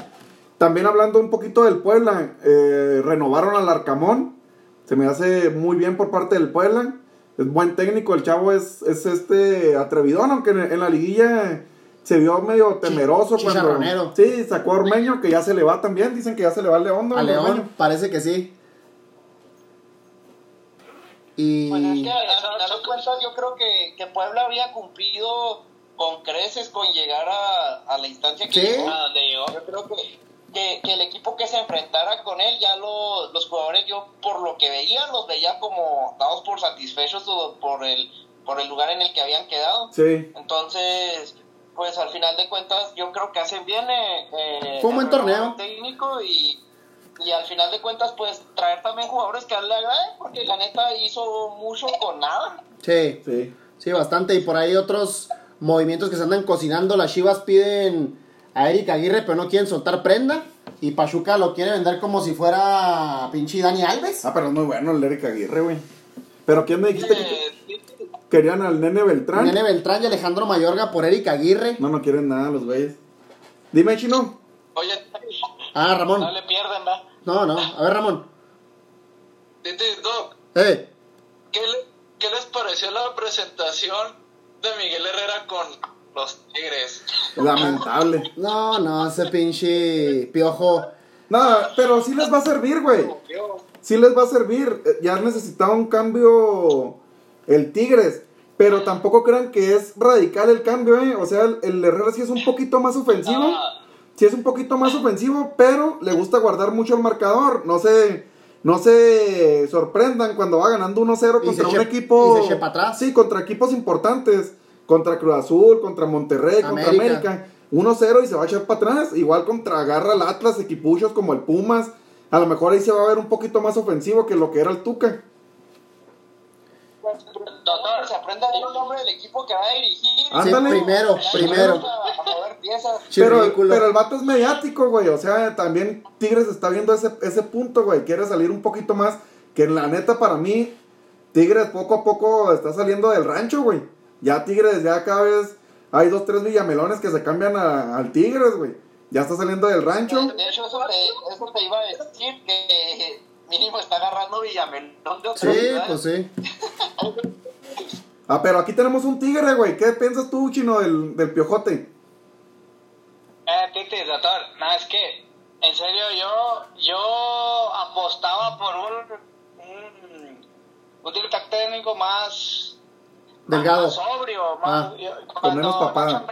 Speaker 2: También hablando un poquito del Puebla, eh, renovaron al Arcamón. Se me hace muy bien por parte del Puebla. Es buen técnico, el chavo es, es este atrevidón, aunque en, en la liguilla se vio medio temeroso cuando.
Speaker 1: chicharronero.
Speaker 2: Sí, sacó a Ormeño, que ya se le va también. Dicen que ya se le va al León. ¿no?
Speaker 1: A
Speaker 2: Al
Speaker 1: León,
Speaker 2: Ormeño.
Speaker 1: parece que sí. Y.
Speaker 5: Pues es que al final de cuentas yo creo que, que Puebla había cumplido con creces con llegar a, a la instancia que
Speaker 1: Sí.
Speaker 5: llegó.
Speaker 4: ¿a dónde llegó?
Speaker 5: Yo creo que que, que el equipo que se enfrentara con él, ya lo- los jugadores, yo por lo que veía, los veía como dados por satisfechos o por el, por el lugar en el que habían quedado.
Speaker 2: Sí.
Speaker 5: Entonces, pues al final de cuentas, yo creo que hacen bien. Eh, eh,
Speaker 1: Fue un buen torneo.
Speaker 5: técnico y, y al final de cuentas, pues traer también jugadores que a él le agraden, porque la neta hizo mucho con nada.
Speaker 1: Sí,
Speaker 2: Sí.
Speaker 1: sí, bastante. Y por ahí otros movimientos que se andan cocinando. Las Chivas piden a Eric Aguirre, pero no quieren soltar prenda. Y Pachuca lo quiere vender como si fuera pinche Dani Alves.
Speaker 2: Ah, pero es muy bueno el Eric Aguirre, güey. Pero ¿quién me dijiste que
Speaker 5: Eh,
Speaker 2: querían al nene Beltrán?
Speaker 1: Nene Beltrán y Alejandro Mayorga por Eric Aguirre.
Speaker 2: No, no quieren nada los güeyes. Dime, chino.
Speaker 3: Oye,
Speaker 1: Ah, Ramón.
Speaker 5: no le pierden, ¿va?
Speaker 1: No, no. A ver, Ramón.
Speaker 3: Titi, Doc,
Speaker 1: Eh.
Speaker 3: ¿qué, le- ¿qué les pareció la presentación de Miguel Herrera con los Tigres?
Speaker 2: Lamentable.
Speaker 1: No, no, ese pinche piojo.
Speaker 2: No, pero sí les va a servir, güey. Sí les va a servir. Eh, Ya necesitaba un cambio el Tigres. Pero tampoco crean que es radical el cambio, ¿eh? O sea, el, el Herrera sí es un poquito más ofensivo.
Speaker 5: Ah,
Speaker 2: Sí es un poquito más ofensivo, pero le gusta guardar mucho el marcador. No se, no se sorprendan cuando va ganando 1-0
Speaker 1: Y
Speaker 2: contra
Speaker 1: se
Speaker 2: un
Speaker 1: eche-
Speaker 2: equipo.
Speaker 1: y se eche pa' atrás.
Speaker 2: Sí, contra equipos importantes. Contra Cruz Azul, contra Monterrey, contra
Speaker 1: América.
Speaker 2: América. 1-0 y se va a echar para atrás. Igual contra agarra el Atlas, equipuchos como el Pumas. A lo mejor ahí se va a ver un poquito más ofensivo que lo que era el Tuca.
Speaker 5: Doctor, se aprenda el nombre del equipo que va a dirigir.
Speaker 1: Sí,
Speaker 2: Ándale.
Speaker 1: primero, primero.
Speaker 2: pero el vato es mediático, güey. O sea, también Tigres está viendo ese, ese punto, güey. Quiere salir un poquito más. Que la neta, para mí, Tigres poco a poco está saliendo del rancho, güey. Ya Tigres, ya cada vez hay dos, tres villamelones que se cambian a- al Tigres, güey. Ya está saliendo del rancho.
Speaker 5: De hecho, eso te, eso te iba a decir que mínimo está agarrando Villamelón de
Speaker 1: Sí,
Speaker 5: otra ciudad.
Speaker 1: pues sí.
Speaker 2: Ah, pero aquí tenemos un Tigre, güey. ¿Qué piensas tú, chino, del, del piojote?
Speaker 4: Eh, Titi, doctor, no, es que, en serio, yo, yo apostaba por un, un, un director técnico más,
Speaker 1: Delgado.
Speaker 4: más sobrio, más,
Speaker 1: Ah,
Speaker 4: yo-
Speaker 2: con menos papada.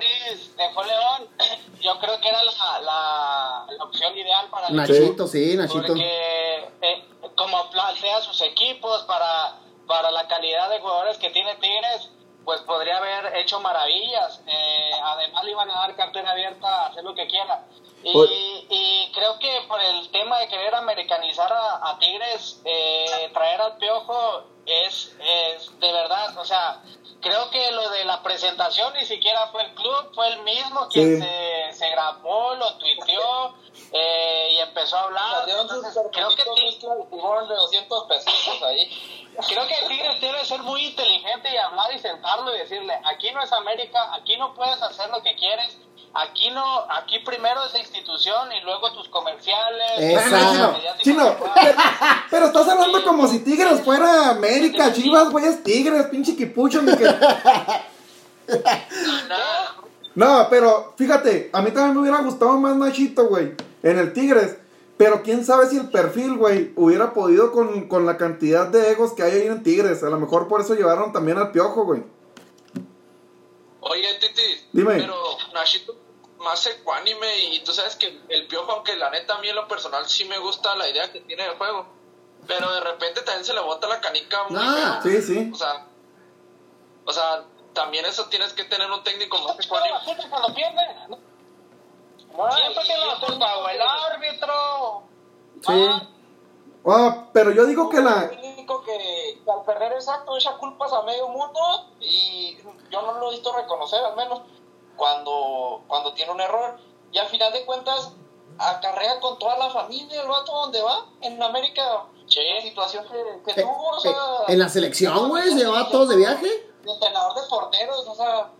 Speaker 4: Dejó León, [CLEARS THROAT] yo creo que era la, la, la opción ideal para
Speaker 1: Nachito, sí, Nachito.
Speaker 4: porque eh, como plantea sus equipos para, para la calidad de jugadores que tiene Tigres, pues podría haber hecho maravillas. Eh, además le iban a dar cartera abierta a hacer lo que quiera. Y,
Speaker 2: Oye.
Speaker 4: y creo que por el tema de querer americanizar a, a Tigres, eh, traer al Piojo es, es de verdad, o sea, creo que lo de la presentación ni siquiera fue el club, fue el mismo quien
Speaker 2: Sí.
Speaker 4: se, se grabó, lo tuiteó eh, y empezó a hablar. Entonces, creo que Tigres,
Speaker 5: de 200 pesitos ahí.
Speaker 4: creo que Tigres debe ser muy inteligente y hablar y sentarlo y decirle, aquí no es América, aquí no puedes hacer lo que quieres. Aquí no, aquí primero es la institución y luego tus comerciales.
Speaker 1: Exacto.
Speaker 2: Chino, chino, pero, pero estás hablando como si Tigres fuera América, Chivas, güey, es Tigres, pinche quipucho, que... [LAUGHS] No, pero fíjate, a mí también me hubiera gustado más Nachito, güey, en el Tigres. Pero quién sabe si el perfil, güey, hubiera podido con, con la cantidad de egos que hay ahí en Tigres. A lo mejor por eso llevaron también al piojo, güey.
Speaker 3: Oye, Titi,
Speaker 2: Dime.
Speaker 3: pero Nachito más ecuánime y tú sabes que el piojo, aunque la neta a mí en lo personal sí me gusta la idea que tiene del juego, pero de repente también se le bota la canica muy
Speaker 1: Ah,
Speaker 3: feo.
Speaker 2: Sí, sí.
Speaker 3: O sea, o sea, también eso tienes que tener un técnico más
Speaker 4: cuando pierde. Siempre tiene la culpa o el árbitro.
Speaker 1: Sí.
Speaker 2: Ah, pero yo digo que la...
Speaker 5: El único que, que al perder exacto echa culpas a medio mundo y yo no lo he visto reconocer al menos cuando, cuando tiene un error. Y al final de cuentas acarrea con toda la familia el vato donde va en América. La situación que, que
Speaker 1: Eh,
Speaker 5: tuvo, o
Speaker 1: eh,
Speaker 5: sea,
Speaker 1: en la selección, güey, se llevaba a todos de viaje.
Speaker 5: Entrenador de porteros, o sea,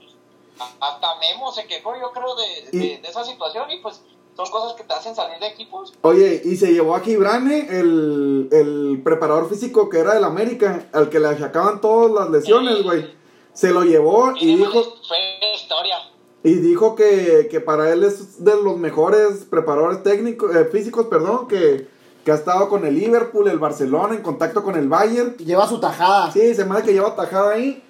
Speaker 5: hasta Memo se quejó, yo creo, de, de esa situación y pues son cosas que te hacen salir de equipos.
Speaker 2: Oye, y se llevó a Gibrane, el, el preparador físico que era del América, al que le achacaban todas las lesiones, güey. Se lo llevó y dijo...
Speaker 4: Fue historia.
Speaker 2: Y dijo que, que para él es de los mejores preparadores técnicos, eh, físicos, perdón, que, que ha estado con el Liverpool, el Barcelona, en contacto con el Bayern.
Speaker 1: Lleva su tajada.
Speaker 2: Sí, se me hace que lleva tajada ahí.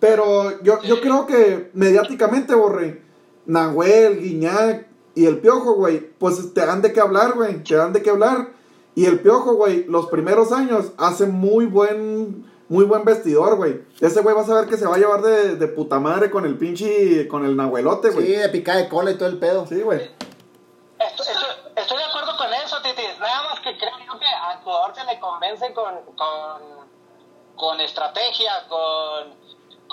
Speaker 2: Pero yo, yo creo que mediáticamente, Borre, Nahuel, Guiñac, y el piojo, güey, pues te dan de qué hablar, güey, te dan de qué hablar. Y el piojo, güey, los primeros años hace muy buen, muy buen vestidor, güey. Ese güey vas a ver que se va a llevar de, de puta madre con el pinche, con el nahuelote,
Speaker 1: Sí,
Speaker 2: güey.
Speaker 1: de picar de cola y todo el pedo.
Speaker 2: Sí, güey.
Speaker 4: Estoy, estoy- estoy de acuerdo con eso, Titi. Nada más que creo yo que al jugador se le convence con, con, con estrategia, con,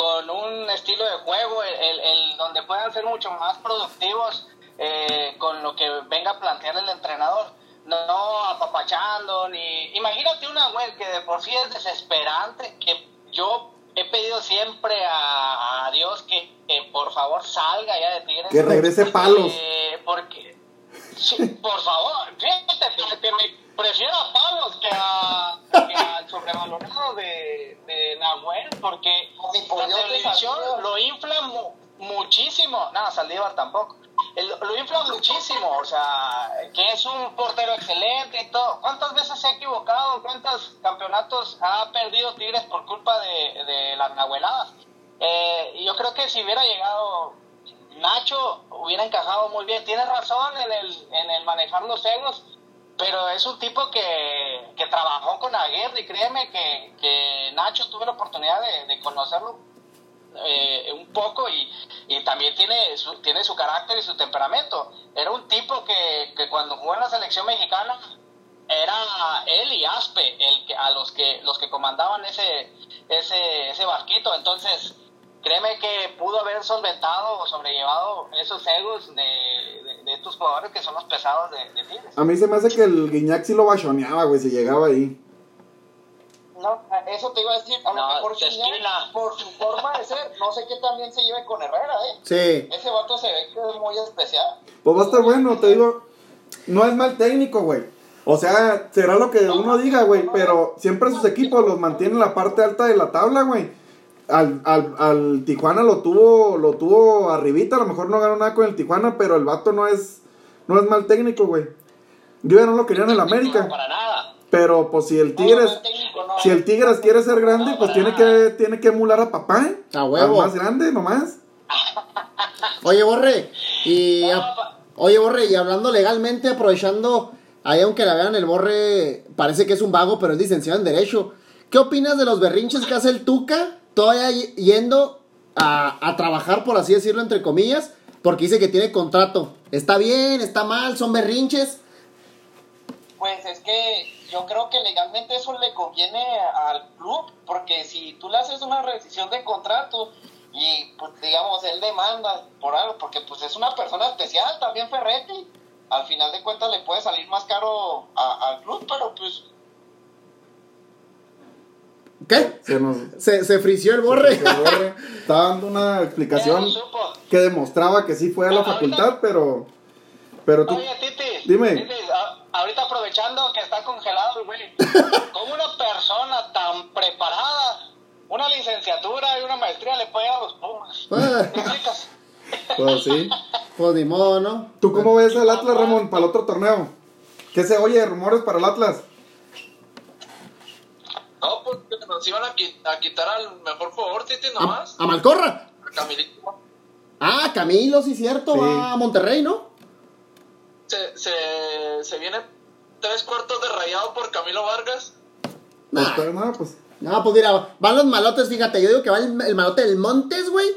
Speaker 4: con un estilo de juego, el, el- el donde puedan ser mucho más productivos eh, con lo que venga a plantear el entrenador. No apapachando, ni... Imagínate una web que de por sí es desesperante, que yo he pedido siempre a, a Dios que, que por favor salga ya de Tigres.
Speaker 2: Que regrese palos.
Speaker 4: Eh, porque, por favor, fíjate que, me prefiero a Palos que, a, que al sobrevalorado de, de Nahuel, porque la televisión lo infla mu- muchísimo. Nada, Saldívar tampoco. El- lo infla muchísimo, o sea, que es un portero excelente y todo. ¿Cuántas veces se ha equivocado? ¿Cuántos campeonatos ha perdido Tigres por culpa de, de las nahueladas? Eh, y yo creo que si hubiera llegado Nacho, hubiera encajado muy bien. Tienes razón en el, en el manejar los egos, pero es un tipo que, que trabajó con Aguirre y créeme que, que Nacho tuve la oportunidad de, de conocerlo eh, un poco y, y también tiene su, tiene su carácter y su temperamento. Era un tipo que, que cuando jugó en la selección mexicana era él y Aspe el que, a los que los que comandaban ese ese ese barquito. Entonces, créeme que pudo haber solventado o sobrellevado esos egos de, de, de estos jugadores que son los pesados de, de Tigres.
Speaker 2: A mí se me hace que el Guiñac sí lo bachoneaba, güey, si llegaba ahí.
Speaker 5: No, eso te iba a decir, a lo
Speaker 4: No,
Speaker 5: mejor Gignac,
Speaker 4: esquina.
Speaker 5: por su forma de ser, no sé qué también se lleve con Herrera, ¿eh?
Speaker 1: Sí.
Speaker 5: Ese vato se ve que es muy especial.
Speaker 2: Pues va a estar bueno, te digo. No es mal técnico, güey. O sea, será lo que uno diga, güey. Pero siempre sus equipos los mantienen en la parte alta de la tabla, güey. Al, al, al Tijuana lo tuvo, lo tuvo arribita. A lo mejor no ganó nada con el Tijuana, pero el vato no es, no es mal técnico, güey. Yo ya no lo quería en el América.
Speaker 4: No, para nada.
Speaker 2: Pero pues si el Tigres,
Speaker 5: no, técnico, no.
Speaker 2: si el Tigres quiere ser grande, pues tiene que, tiene que emular a papá.
Speaker 1: A huevo.
Speaker 2: Al más grande, nomás. [LAUGHS]
Speaker 1: Oye, Borre, y a- oye, Borre, y hablando legalmente, aprovechando, ahí aunque la vean el Borre, parece que es un vago, pero es licenciado en Derecho. ¿Qué opinas de los berrinches que hace el Tuca, todavía yendo a, a trabajar, por así decirlo, entre comillas, porque dice que tiene contrato? ¿Está bien? ¿Está mal? ¿Son berrinches?
Speaker 5: Pues es que yo creo que legalmente eso le conviene al club, porque si tú le haces una rescisión de contrato y pues digamos él demanda por algo, porque pues es una persona especial también Ferretti, al final de cuentas le puede salir más caro a- al club, pero pues
Speaker 1: ¿Qué?
Speaker 2: Se nos.
Speaker 1: Se, se frició el Borre.
Speaker 2: se borre. Estaba dando una explicación que demostraba que sí fue a la
Speaker 4: Ahorita-
Speaker 2: facultad, pero. Pero tú.
Speaker 4: Oye, Titi.
Speaker 2: Dime.
Speaker 4: Titi, a- ahorita aprovechando que está congelado el güey. [LAUGHS] ¿Cómo una persona tan preparada, una licenciatura y una maestría le puede a los Pumas?
Speaker 1: Ah.
Speaker 2: Pues sí.
Speaker 1: pues ni modo, ¿no?
Speaker 2: ¿Tú cómo ves al Atlas, Ramón, para el otro torneo? ¿Qué se oye? ¿Rumores para el Atlas?
Speaker 3: No, porque nos iban a, qui- a quitar al mejor jugador, Titi,
Speaker 1: A,
Speaker 3: nomás.
Speaker 1: a Malcorra.
Speaker 3: A Camilito.
Speaker 1: Ah, Camilo, sí, cierto,
Speaker 2: Sí.
Speaker 1: va a Monterrey, ¿no?
Speaker 3: Se, se, se viene tres cuartos de rayado por Camilo Vargas.
Speaker 1: Nah.
Speaker 2: Pues, pero no, pues.
Speaker 1: No, pues mira, van los malotes, fíjate, yo digo que va el, el malote del Montes, güey.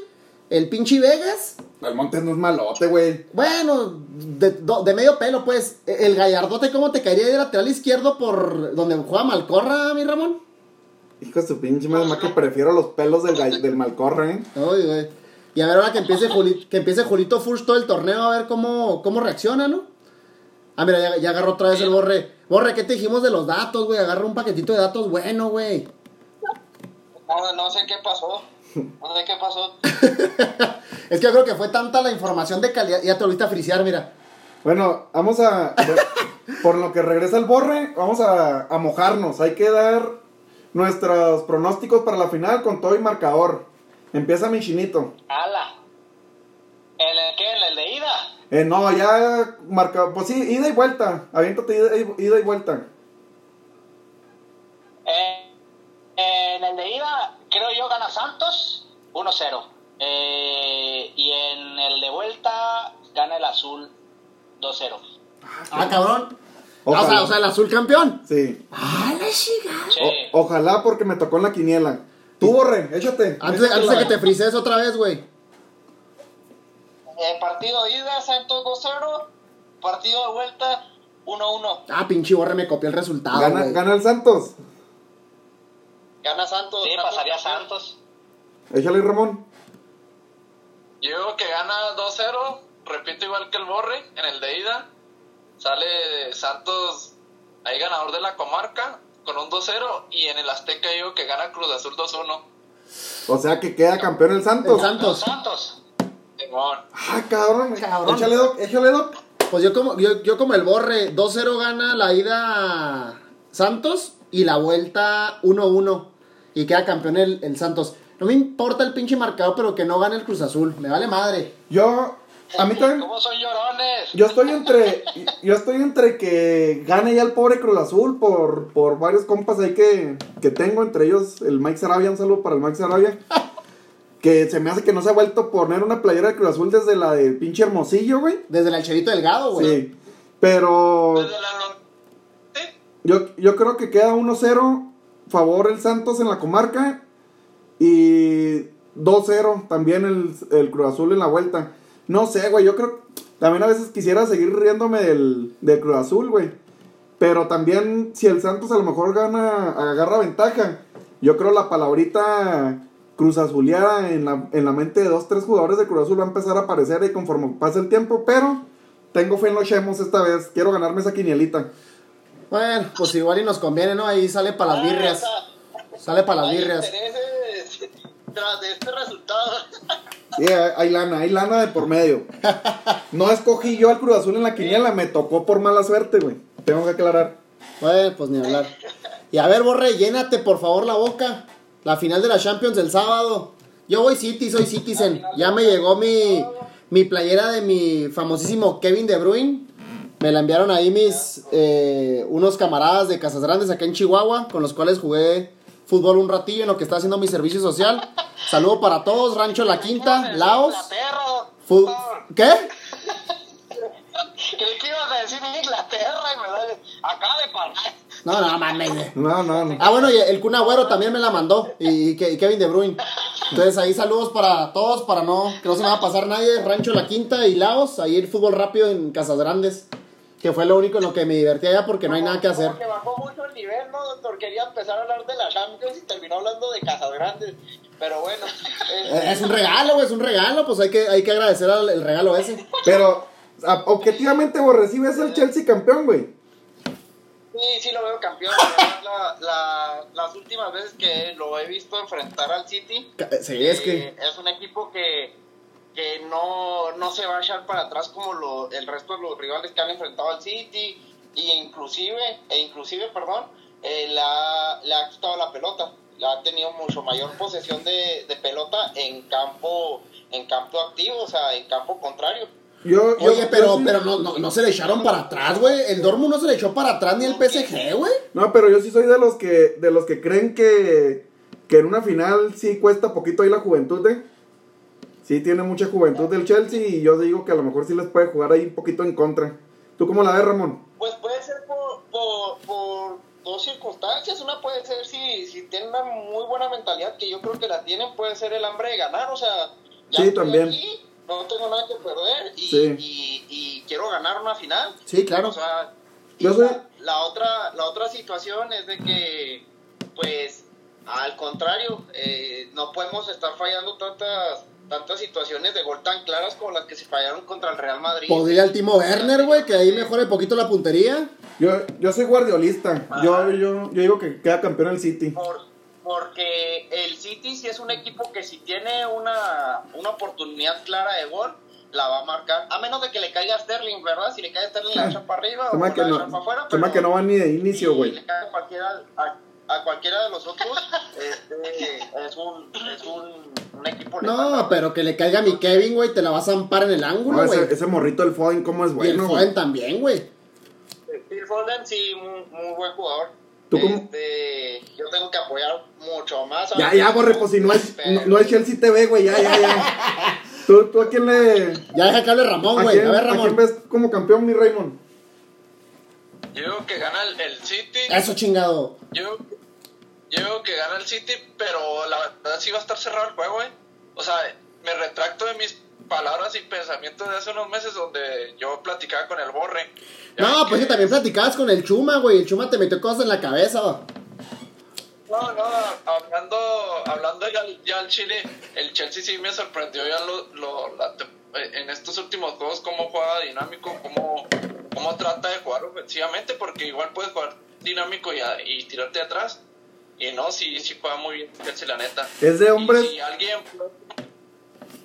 Speaker 1: El pinche Vegas.
Speaker 2: El Montes no es malote, güey.
Speaker 1: Bueno, de, do- de medio pelo, pues. El Gallardote, ¿cómo te caería de lateral izquierdo por donde juega Malcorra, mi Ramón?
Speaker 2: Hijo de su pinche madre, más que prefiero los pelos del, del Malcorra, ¿eh?
Speaker 1: Ay, güey. Y a ver ahora que empiece, Juli- que empiece Julito Furch todo el torneo, a ver cómo, cómo reacciona, ¿no? Ah, mira, ya, ya agarró otra vez el borre. Borre, ¿qué te dijimos de los datos, güey? Agarra un paquetito de datos bueno, güey.
Speaker 5: no, no sé qué pasó, no sé qué pasó. [LAUGHS]
Speaker 1: es que yo creo que fue tanta la información de calidad. Ya te volviste a frisear, mira.
Speaker 2: Bueno, vamos a. [LAUGHS] por lo que regresa el borre, vamos a, a mojarnos. Hay que dar nuestros pronósticos para la final con todo y marcador. Empieza mi chinito.
Speaker 4: ¡Hala! ¿En el qué? ¿En el de ida?
Speaker 2: Eh, no, ya marca. Pues sí, ida y vuelta. Aviéntate ida, y- ida y vuelta.
Speaker 4: Eh, en el de ida, creo yo, gana Santos 1-0. Eh, y en el de vuelta, gana el azul
Speaker 5: 2-0.
Speaker 1: Ah, cabrón. Ah, o,
Speaker 2: Ojalá.
Speaker 1: sea, o sea, el azul campeón.
Speaker 2: Sí.
Speaker 1: Ah, la chica.
Speaker 2: O- ojalá porque me tocó en la quiniela. Tú, Borre, échate.
Speaker 1: Antes, de- antes de que te frises otra vez, güey.
Speaker 5: Eh, partido de ida, Santos 2-0. Partido de vuelta, 1-1.
Speaker 1: Ah, pinche borre, me copió el resultado,
Speaker 2: Gana,
Speaker 1: güey.
Speaker 2: gana el Santos.
Speaker 5: Gana Santos. Sí, pasaría Santos.
Speaker 2: Échale, Ramón.
Speaker 3: Yo que gana 2-0, repito igual que el Borre, en el de ida. Sale Santos ahí ganador de la comarca con un 2-0 y en el Azteca digo que gana Cruz Azul 2-1.
Speaker 2: O sea que queda campeón el Santos.
Speaker 1: El Santos.
Speaker 5: Santos.
Speaker 2: Ah, cabrón.
Speaker 1: Cabrón.
Speaker 2: Échale, Doc. Échale, Doc.
Speaker 1: Pues yo como, yo, yo como el borre, 2-0 gana la ida Santos y la vuelta 1-1. Y queda campeón el, el Santos. No me importa el pinche marcador, pero que no gane el Cruz Azul. Me vale madre.
Speaker 2: Yo, a mí también.
Speaker 5: ¿Cómo son llorones?
Speaker 2: Yo estoy entre. Yo estoy entre que gane ya el pobre Cruz Azul por, por varios compas ahí que, que tengo, entre ellos el Mike Sarabia, un saludo para el Mike Sarabia. [LAUGHS] Que se me hace que no se ha vuelto a poner una playera de Cruz Azul desde la de pinche Hermosillo, güey.
Speaker 1: Desde el Cherito Delgado, güey.
Speaker 2: Sí. Pero
Speaker 3: Desde la no- Sí,
Speaker 2: yo, yo creo que queda 1-0 favor el Santos en la comarca. Y 2-0 también el, el Cruz Azul en la vuelta. No sé, güey, yo creo... También a veces quisiera seguir riéndome del, del Cruz Azul, güey. Pero también si el Santos a lo mejor gana, agarra ventaja. Yo creo la palabrita Cruz Azuleada en la, en la mente de dos, tres jugadores de Cruz Azul va a empezar a aparecer y conforme pase el tiempo. Pero tengo fe en los Chemos esta vez. Quiero ganarme esa quinielita.
Speaker 1: Bueno, pues igual y nos conviene, ¿no? Ahí sale para las birrias. Sale para las birrias.
Speaker 5: intereses [LAUGHS] tras de este resultado. [LAUGHS]
Speaker 2: Sí, hay, lana, hay lana de por medio. No escogí yo al Cruz Azul en la quiniela, me tocó por mala suerte, güey. Tengo que aclarar.
Speaker 1: Bueno, pues ni hablar. Y a ver, Borre, llénate por favor la boca. La final de la Champions del sábado. Yo voy City, soy Citizen. Ya me llegó mi, mi playera de mi famosísimo Kevin De Bruyne. Me la enviaron ahí mis eh, unos camaradas de Casas Grandes acá en Chihuahua, con los cuales jugué fútbol un ratillo en lo que está haciendo mi servicio social. Saludo para todos, Rancho La Quinta, Laos.
Speaker 5: Inglaterra.
Speaker 1: ¿Qué?
Speaker 5: Creí que ibas a decir Inglaterra y me da acá de parar.
Speaker 1: No, no, mames.
Speaker 2: No, no, no.
Speaker 1: Ah, bueno, y el Kun Agüero también me la mandó. Y, y Ke- y Kevin De Bruyne. Entonces ahí saludos para todos, para no, que no se me va a pasar nadie. Rancho La Quinta y Laos. Ahí el fútbol rápido en Casas Grandes. Que fue lo único en lo que me divertí allá porque no hay nada que hacer.
Speaker 5: Como que bajó mucho el nivel, ¿no, doctor? Quería empezar a hablar de la Champions y terminó hablando de Casas Grandes. Pero bueno. [LAUGHS]
Speaker 1: Eh, Es un regalo, güey, es un regalo. Pues hay que, hay que agradecer al el regalo ese.
Speaker 2: Pero, objetivamente, vos recibes el Chelsea campeón, güey.
Speaker 5: Sí, sí lo veo campeón. la las últimas veces que lo he visto enfrentar al City,
Speaker 1: Ca- Sí, es que.
Speaker 5: eh, es un equipo que, que no, no se va a echar para atrás como lo, el resto de los rivales que han enfrentado al City y inclusive, e inclusive, perdón, eh, la- le ha quitado la pelota. La ha tenido mucho mayor posesión de, de pelota en campo en campo activo, o sea, en campo contrario.
Speaker 2: Yo, yo-
Speaker 1: Oye,
Speaker 2: yo
Speaker 1: pero,
Speaker 2: sí-
Speaker 1: pero no, no, no se le echaron para atrás, güey. El Dortmund no se le echó para atrás ni el PSG, güey.
Speaker 2: No, pero yo sí soy de los que, de los que creen que, que en una final sí cuesta poquito ahí la juventud, ¿eh? Sí tiene mucha juventud del Chelsea y yo digo que a lo mejor sí les puede jugar ahí un poquito en contra. ¿Tú cómo la ves, Ramón?
Speaker 5: Pues puede ser por, por, por dos circunstancias. Una puede ser si, si tienen una muy buena mentalidad, que yo creo que la tienen, puede ser el hambre de ganar. O sea, ya
Speaker 2: Sí,
Speaker 5: estoy
Speaker 2: también.
Speaker 5: aquí, no tengo nada que perder y,
Speaker 2: Sí.
Speaker 5: y, y quiero ganar una final.
Speaker 1: Sí, claro.
Speaker 5: O sea, y
Speaker 2: Yo soy-
Speaker 5: la, la otra, la otra situación es de que, pues, al contrario, eh, no podemos estar fallando tantas tantas situaciones de gol tan claras como las que se fallaron contra el Real Madrid.
Speaker 1: Podría el Timo Werner, güey, que ahí mejore poquito la puntería.
Speaker 2: Yo, yo soy guardiolista. Yo, yo, yo digo que queda campeón el City.
Speaker 5: Por, porque el City sí es un equipo que si tiene una, una oportunidad clara de gol, la va a marcar. A menos de que le caiga a Sterling, ¿verdad? Si le cae a Sterling, la echa para arriba o la
Speaker 2: que no,
Speaker 5: echa para afuera. pero
Speaker 2: que no va ni de inicio,
Speaker 5: si
Speaker 2: güey.
Speaker 5: le cae a cualquiera, a, a cualquiera de los otros, [LAUGHS] este, es un, es un, un equipo
Speaker 1: No, pero que le caiga a mi Kevin, güey, te la vas a zampar en el
Speaker 2: No,
Speaker 1: ángulo, güey.
Speaker 2: ese, ese morrito del Foden, ¿cómo es
Speaker 1: y el
Speaker 2: bueno?
Speaker 1: Foden
Speaker 2: güey?
Speaker 1: también, güey.
Speaker 5: Phil Foden, sí, muy, muy buen jugador.
Speaker 2: ¿Tú cómo?
Speaker 5: Este, yo tengo que apoyar mucho más. a
Speaker 2: Ya, ya, borre, pues si no es, no, no es Chelsea TV, güey, ya, ya, ya. [LAUGHS] ¿Tú, ¿Tú a quién le.
Speaker 1: Ya deja que hable Ramón,
Speaker 2: ¿A
Speaker 1: güey. A ver,
Speaker 2: a quién
Speaker 1: Ramón.
Speaker 2: ves como campeón, mi Raymond?
Speaker 3: Yo que gana el, el City.
Speaker 1: Eso chingado.
Speaker 3: Yo, yo digo que gana el City, pero la verdad sí va a estar cerrado el juego, ¿eh? O sea, me retracto de mis palabras y pensamientos de hace unos meses donde yo platicaba con el Borre.
Speaker 1: No, pues que también platicabas con el Chuma, güey. El Chuma te metió cosas en la cabeza, va.
Speaker 3: No, no, hablando, hablando ya, ya al Chile, el Chelsea sí me sorprendió ya lo, lo- la tem- en estos últimos juegos cómo juega dinámico, cómo, cómo trata de jugar ofensivamente, porque igual puedes jugar dinámico y, y tirarte atrás. Y no, sí, sí juega muy bien el Chelsea, la neta.
Speaker 2: Es de hombres.
Speaker 3: Y si alguien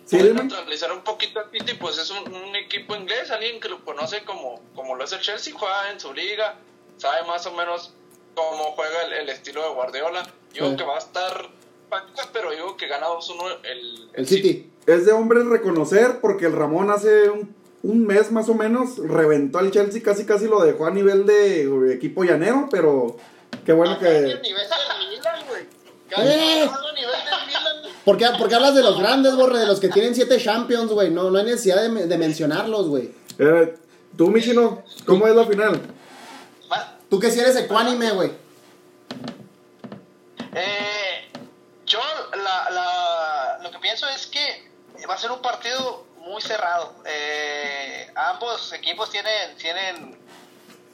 Speaker 2: Sí,
Speaker 3: puede neutralizar un poquito al City, pues es un, un equipo inglés, alguien que lo conoce como, como lo es el Chelsea, juega en su liga, sabe más o menos cómo juega el, el estilo de Guardiola. Yo
Speaker 1: Sí.
Speaker 3: que va a estar pero digo que gana 2-1 el,
Speaker 1: El City.
Speaker 2: Es de hombres reconocer porque el Ramón hace un, un mes más o menos reventó al Chelsea, casi casi lo dejó a nivel de equipo llanero, pero qué bueno
Speaker 5: Acá es
Speaker 2: que...
Speaker 5: el nivel del Milan, güey.
Speaker 1: ¡Eh! ¿Por qué, por qué hablas de los grandes, borre? De los que tienen siete Champions, güey. No, no hay necesidad de, de mencionarlos, güey.
Speaker 2: Eh, Tú, Michino, ¿cómo es la final?
Speaker 1: Tú que si eres ecuánime, güey.
Speaker 4: Eh, yo la, la- lo que pienso es que va a ser un partido muy cerrado. Eh, ambos equipos tienen, tienen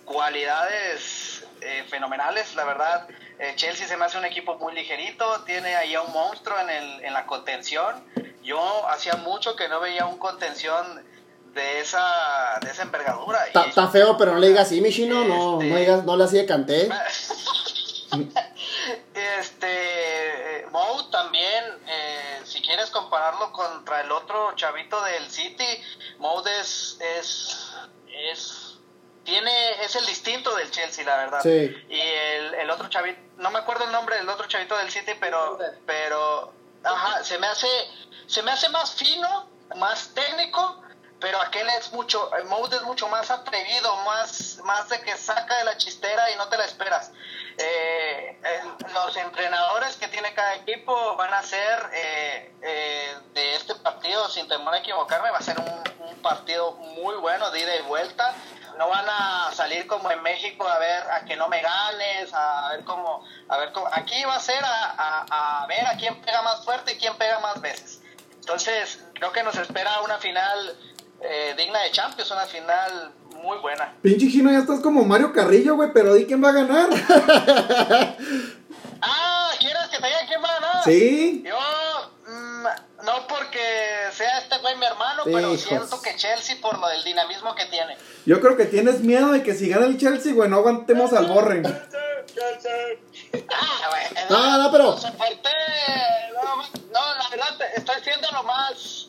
Speaker 4: cualidades eh, fenomenales, la verdad. Eh, Chelsea se me hace un equipo muy ligerito, tiene ahí a un monstruo en, el, en la contención. Yo hacía mucho que no veía un contención de esa, de esa envergadura.
Speaker 1: Está feo, pero no le digas así, Michino. No,
Speaker 4: Este-
Speaker 1: no, digas, no le así de canté. [LAUGHS]
Speaker 4: Este, eh, Mou también, eh, si quieres compararlo contra el otro chavito del City, Mou es, es, es, tiene, es el distinto del Chelsea, la verdad.
Speaker 1: Sí.
Speaker 4: Y el, el otro chavito, no me acuerdo el nombre del otro chavito del City, pero, pero, ajá, se me hace, se me hace más fino, más técnico, pero aquel es mucho, el Mode es mucho más atrevido, más, más de que saca de la chistera y no te la esperas. Eh, los entrenadores que tiene cada equipo van a ser eh, eh, de este partido, sin temor a equivocarme, va a ser un, un partido muy bueno de ida y vuelta. No van a salir como en México a ver a que no me ganes, a ver cómo, a ver cómo. Aquí va a ser a, a- a ver a quién pega más fuerte y quién pega más veces. Entonces, creo que nos espera una final eh, digna de Champions, una final muy buena.
Speaker 2: Pinche Chino, ya estás como Mario Carrillo, güey, pero di quién va a ganar. [LAUGHS]
Speaker 4: Ah, ¿quieres que te diga quién va a ganar?
Speaker 2: Sí.
Speaker 4: Yo, mm, no porque sea este güey mi hermano, pero siento que Chelsea por lo del dinamismo que tiene.
Speaker 2: Yo creo que tienes miedo de que si gana el Chelsea, güey, no aguantemos al Borre.
Speaker 4: Ah, güey.
Speaker 1: No, no, pero-
Speaker 4: soporté, no, no, la verdad, estoy siendo lo más,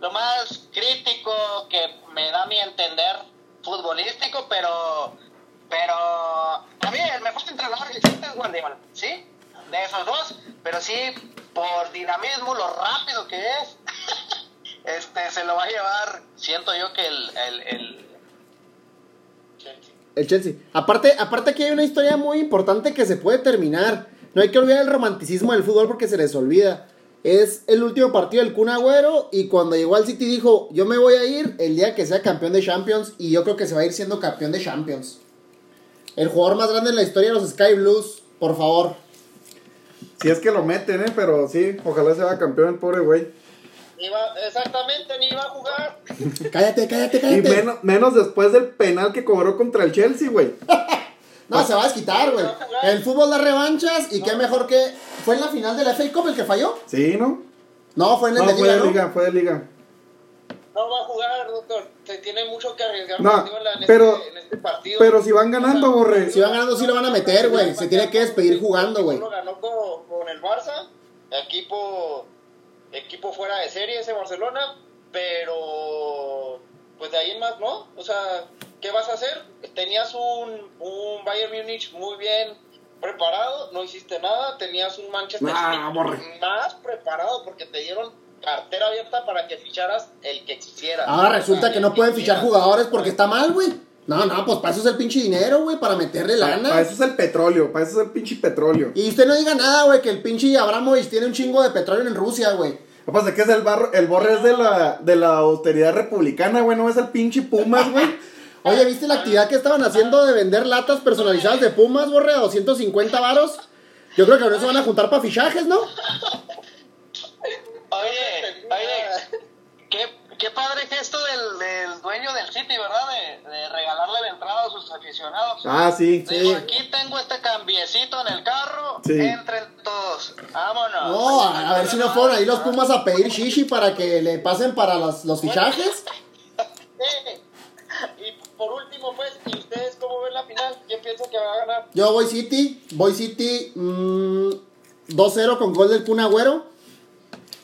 Speaker 4: lo más crítico que me da mi entender futbolístico, pero, pero a mí el mejor entrenador que existe es Guardiola, ¿sí? De esos dos, pero sí, por dinamismo, lo rápido que es, [LAUGHS] este, se lo va a llevar, siento yo que el, el, el
Speaker 1: El Chelsea. Aparte, aparte aquí hay una historia muy importante que se puede terminar. No hay que olvidar el romanticismo del fútbol porque se les olvida. Es el último partido del Kun Agüero y cuando llegó al City dijo, yo me voy a ir el día que sea campeón de Champions y yo creo que se va a ir siendo campeón de Champions. El jugador más grande en la historia de los Sky Blues, por favor.
Speaker 2: Si es que lo meten, ¿eh? Pero sí, ojalá sea campeón el pobre güey.
Speaker 5: Exactamente, ni va a jugar. [LAUGHS]
Speaker 1: Cállate, cállate,
Speaker 2: Y
Speaker 1: cállate.
Speaker 2: menos, menos después del penal que cobró contra el Chelsea, güey. [LAUGHS]
Speaker 1: No, se va a desquitar, güey. El fútbol da revanchas y qué mejor que... ¿Fue en la final de la FA Cup el que falló?
Speaker 2: Sí, ¿no?
Speaker 1: No, fue en el
Speaker 2: No,
Speaker 1: de
Speaker 2: fue
Speaker 1: Liga,
Speaker 2: de
Speaker 1: ¿no?
Speaker 2: liga, fue de liga.
Speaker 5: No va a jugar, doctor. Se tiene mucho que arriesgar
Speaker 2: No,
Speaker 5: en,
Speaker 2: pero-
Speaker 5: este, en este partido.
Speaker 2: Pero si van ganando, Borre.
Speaker 1: Si van ganando, sí lo van a meter, güey. Se tiene que despedir jugando, güey.
Speaker 5: Lo ganó con, con el Barça, equipo, equipo fuera de serie ese Barcelona, pero pues de ahí en más no. O sea, ¿qué vas a hacer? Tenías un, un Bayern Múnich muy bien preparado, no hiciste nada. Tenías un Manchester
Speaker 2: Ah,
Speaker 5: City
Speaker 2: borre.
Speaker 5: más preparado porque te dieron cartera abierta para que ficharas el que quisieras.
Speaker 1: Ahora resulta que no pueden fichar jugadores porque está mal, güey. No, no, pues para eso es el pinche dinero, güey, para meterle
Speaker 2: Para
Speaker 1: lana.
Speaker 2: eso es el petróleo, para eso es el pinche petróleo.
Speaker 1: Y usted no diga nada, güey, que el pinche Abramovich tiene un chingo de petróleo en Rusia, güey.
Speaker 2: Lo que pasa es que es el, barro, el borre es de la, de la austeridad republicana, güey. No es el pinche Pumas, güey.
Speaker 1: Oye, ¿viste la actividad que estaban haciendo de vender latas personalizadas de Pumas, borre, a 250 varos? Yo creo que con eso van a juntar para fichajes, ¿no?
Speaker 4: Oye, oye, qué, qué padre gesto del, del dueño del City, ¿verdad? De, de regalarle la entrada a sus aficionados.
Speaker 2: Ah, sí.
Speaker 4: Digo, aquí tengo este cambiecito en el carro,
Speaker 2: Sí.
Speaker 4: entren todos, vámonos.
Speaker 1: No, a, a ver si no fueron ahí los Pumas a pedir shishi para que le pasen para los, los fichajes. [LAUGHS]
Speaker 5: Sí. Y por último, pues, ¿y ustedes cómo ven la final? ¿Quién piensa que va a ganar?
Speaker 1: Yo voy City, voy City mm, 2-0 con gol del Kun Agüero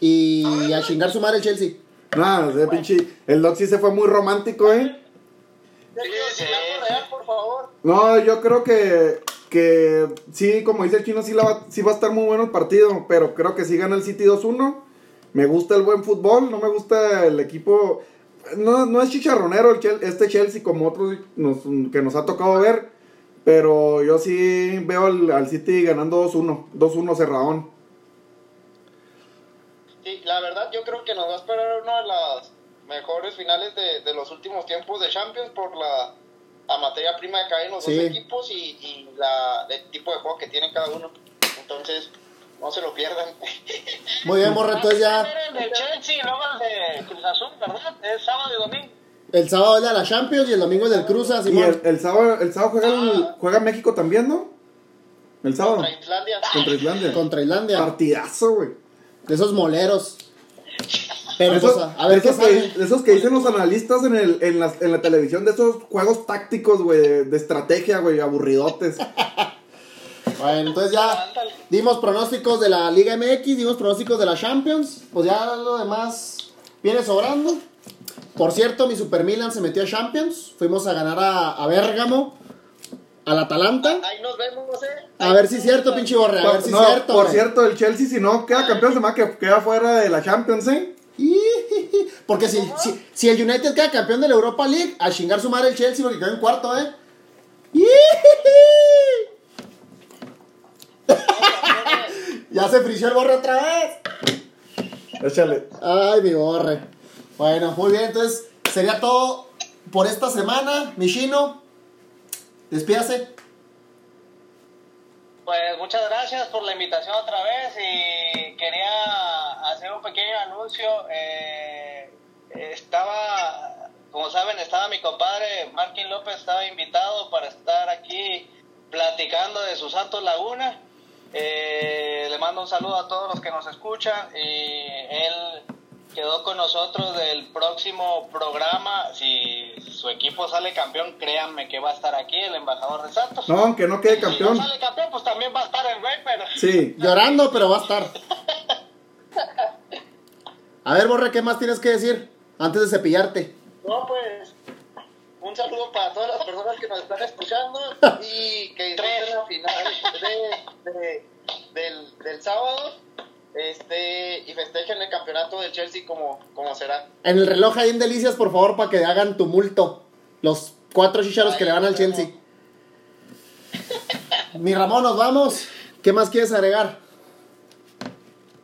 Speaker 1: y a chingar su madre el Chelsea.
Speaker 2: No, ese pinche. El Doc sí se fue muy romántico, ¿eh?
Speaker 4: Sí, sí.
Speaker 5: real, por favor.
Speaker 2: No, yo creo que. Que sí, como dice el chino, sí, la va, sí va a estar muy bueno el partido. Pero creo que sí gana el City 2-1. Me gusta el buen fútbol. No me gusta el equipo. No, no es chicharronero el Chel- este Chelsea como otros nos- que nos ha tocado ver. Pero yo sí veo al, al City ganando 2-1. 2-1 cerradón.
Speaker 5: Sí, la verdad yo creo que nos va a esperar una de las mejores finales de, de los últimos tiempos de Champions por la, la materia prima que hay en los
Speaker 1: Sí.
Speaker 5: dos equipos y, y la, el tipo de juego que tiene cada uno. Entonces, no se lo pierdan. [LAUGHS]
Speaker 1: Muy bien, Borre, entonces ya
Speaker 4: El de Chelsea y luego el de Cruz Azul, ¿verdad? Es sábado y domingo.
Speaker 1: el sábado es de la Champions y el domingo es del Cruzas,
Speaker 2: Y el, el sábado, el sábado juega, el- juega México también, ¿no? El sábado.
Speaker 5: Contra Islandia.
Speaker 2: Contra Islandia.
Speaker 1: Contra Islandia.
Speaker 2: Partidazo, güey.
Speaker 1: De esos moleros. Pero
Speaker 2: Esos,
Speaker 1: pues, a, a ver
Speaker 2: de
Speaker 1: qué
Speaker 2: esos que, esos que dicen los analistas en, el, en, la, en la televisión, de esos juegos tácticos, güey, de, de estrategia, güey, aburridotes. [LAUGHS]
Speaker 1: Bueno, entonces ya dimos pronósticos de la Liga MX, dimos pronósticos de la Champions. Pues ya lo demás viene sobrando. Por cierto, mi Super Milan se metió a Champions. Fuimos a ganar a, a Bérgamo, al Atalanta.
Speaker 5: Ahí nos vemos, eh.
Speaker 1: A ver si es cierto, pinche borre. A ver si es cierto.
Speaker 2: por cierto, el Chelsea, si no queda campeón, se me que queda fuera de la Champions, ¿eh?
Speaker 1: Porque si, si, si el United queda campeón de la Europa League, a chingar su madre el Chelsea porque quedó en cuarto, ¿eh? Ya se frició el borre otra vez.
Speaker 2: Échale.
Speaker 1: Ay, mi borre. Bueno, muy bien, entonces sería todo por esta semana. Mishino, despídase.
Speaker 4: Pues muchas gracias por la invitación otra vez y quería hacer un pequeño anuncio. Eh, estaba, como saben, estaba mi compadre Martín López, estaba invitado para estar aquí platicando de su Santos Laguna. Eh, le mando un saludo a todos los que nos escuchan y él quedó con nosotros del próximo programa. Si su equipo sale campeón, créanme que va a estar aquí el embajador de Santos.
Speaker 2: No, aunque no quede
Speaker 4: Si
Speaker 2: campeón.
Speaker 4: no sale campeón, pues también va a estar el güey, pero...
Speaker 2: Sí.
Speaker 1: Llorando, pero va a estar. [LAUGHS] A ver, borre, ¿qué más tienes que decir antes de cepillarte?
Speaker 5: No, pues, un saludo para todas las personas que nos están escuchando y que [LAUGHS] disfruten la final de, de- del, del sábado este y festejen el campeonato del Chelsea como, como será.
Speaker 1: En el reloj ahí en Delicias, por favor, para que hagan tumulto. Los cuatro chicharos que le van al Chelsea. [LAUGHS] Mi Ramón, nos vamos. ¿Qué más quieres agregar?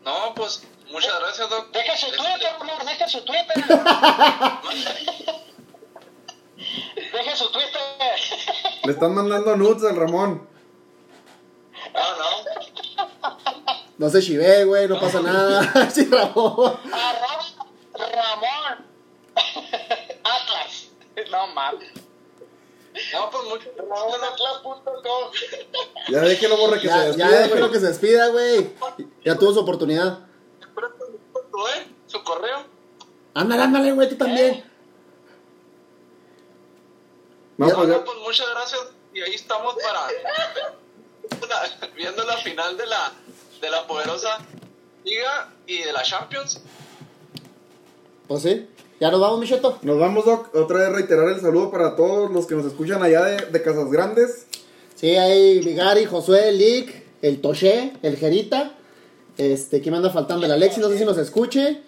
Speaker 3: No, pues muchas gracias, Doc.
Speaker 4: Deja su
Speaker 3: Este,
Speaker 4: Twitter, amor, deja su Twitter. [LAUGHS] deja su Twitter.
Speaker 2: Le están mandando nudes al Ramón.
Speaker 3: No, no.
Speaker 1: No se chivé, güey, no pasa nada. [LAUGHS] Sí, Ramón.
Speaker 4: Arroba Ramón. Atlas. No mames.
Speaker 3: No, pues gracias.
Speaker 5: RamonAtlas.com
Speaker 2: Ya déjelo, borre, que
Speaker 1: Ya,
Speaker 2: se
Speaker 1: ya
Speaker 2: despida,
Speaker 1: déjelo que se despida, güey. Ya tuvo su oportunidad.
Speaker 3: ¿Tú, eh? ¿Su correo?
Speaker 1: Ándale, ándale, güey, tú también.
Speaker 2: No, pues
Speaker 3: pues muchas gracias. Y ahí estamos para [LAUGHS] la- viendo la final de la de la poderosa liga y de la Champions.
Speaker 1: Pues sí. Ya nos vamos, Micheto.
Speaker 2: Nos vamos, Doc. Otra vez reiterar el saludo para todos los que nos escuchan allá de, de Casas Grandes.
Speaker 1: Sí, ahí Vigari, Josué, Lick, el Toché, el Jerita. Este, ¿quién me anda faltando? El Alexis, no sé si nos escuche.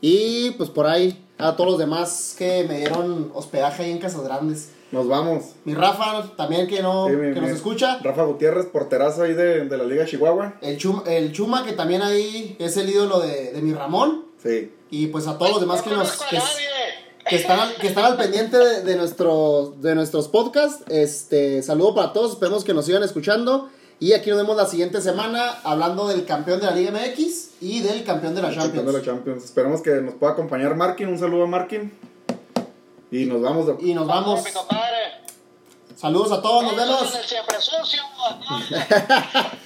Speaker 1: Y pues por ahí a todos los demás que me dieron hospedaje ahí en Casas Grandes.
Speaker 2: Nos vamos.
Speaker 1: Mi Rafa, también que, no,
Speaker 2: Sí, mi-
Speaker 1: que
Speaker 2: mi-
Speaker 1: nos escucha.
Speaker 2: Rafa Gutiérrez, porterazo ahí de, de la Liga Chihuahua.
Speaker 1: El Chuma, el Chuma, que también ahí es el ídolo de, de mi Ramón.
Speaker 2: Sí.
Speaker 1: Y pues a todos los demás que
Speaker 4: No
Speaker 1: nos que,
Speaker 4: nadie.
Speaker 1: que están, al, que están al pendiente de, de, nuestro, de nuestros podcasts. Este, saludo para todos, esperemos que nos sigan escuchando. Y aquí nos vemos la siguiente semana hablando del campeón de la Liga MX y del campeón de la
Speaker 2: El campeón
Speaker 1: Champions.
Speaker 2: de la Champions. Esperemos que nos pueda acompañar Markin. Un saludo a Markin. Y nos vamos de...
Speaker 1: Y nos vamos.
Speaker 4: Mi compadre.
Speaker 1: Saludos a todos, nos vemos.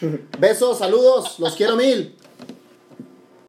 Speaker 1: [LAUGHS] Besos, saludos, los quiero mil.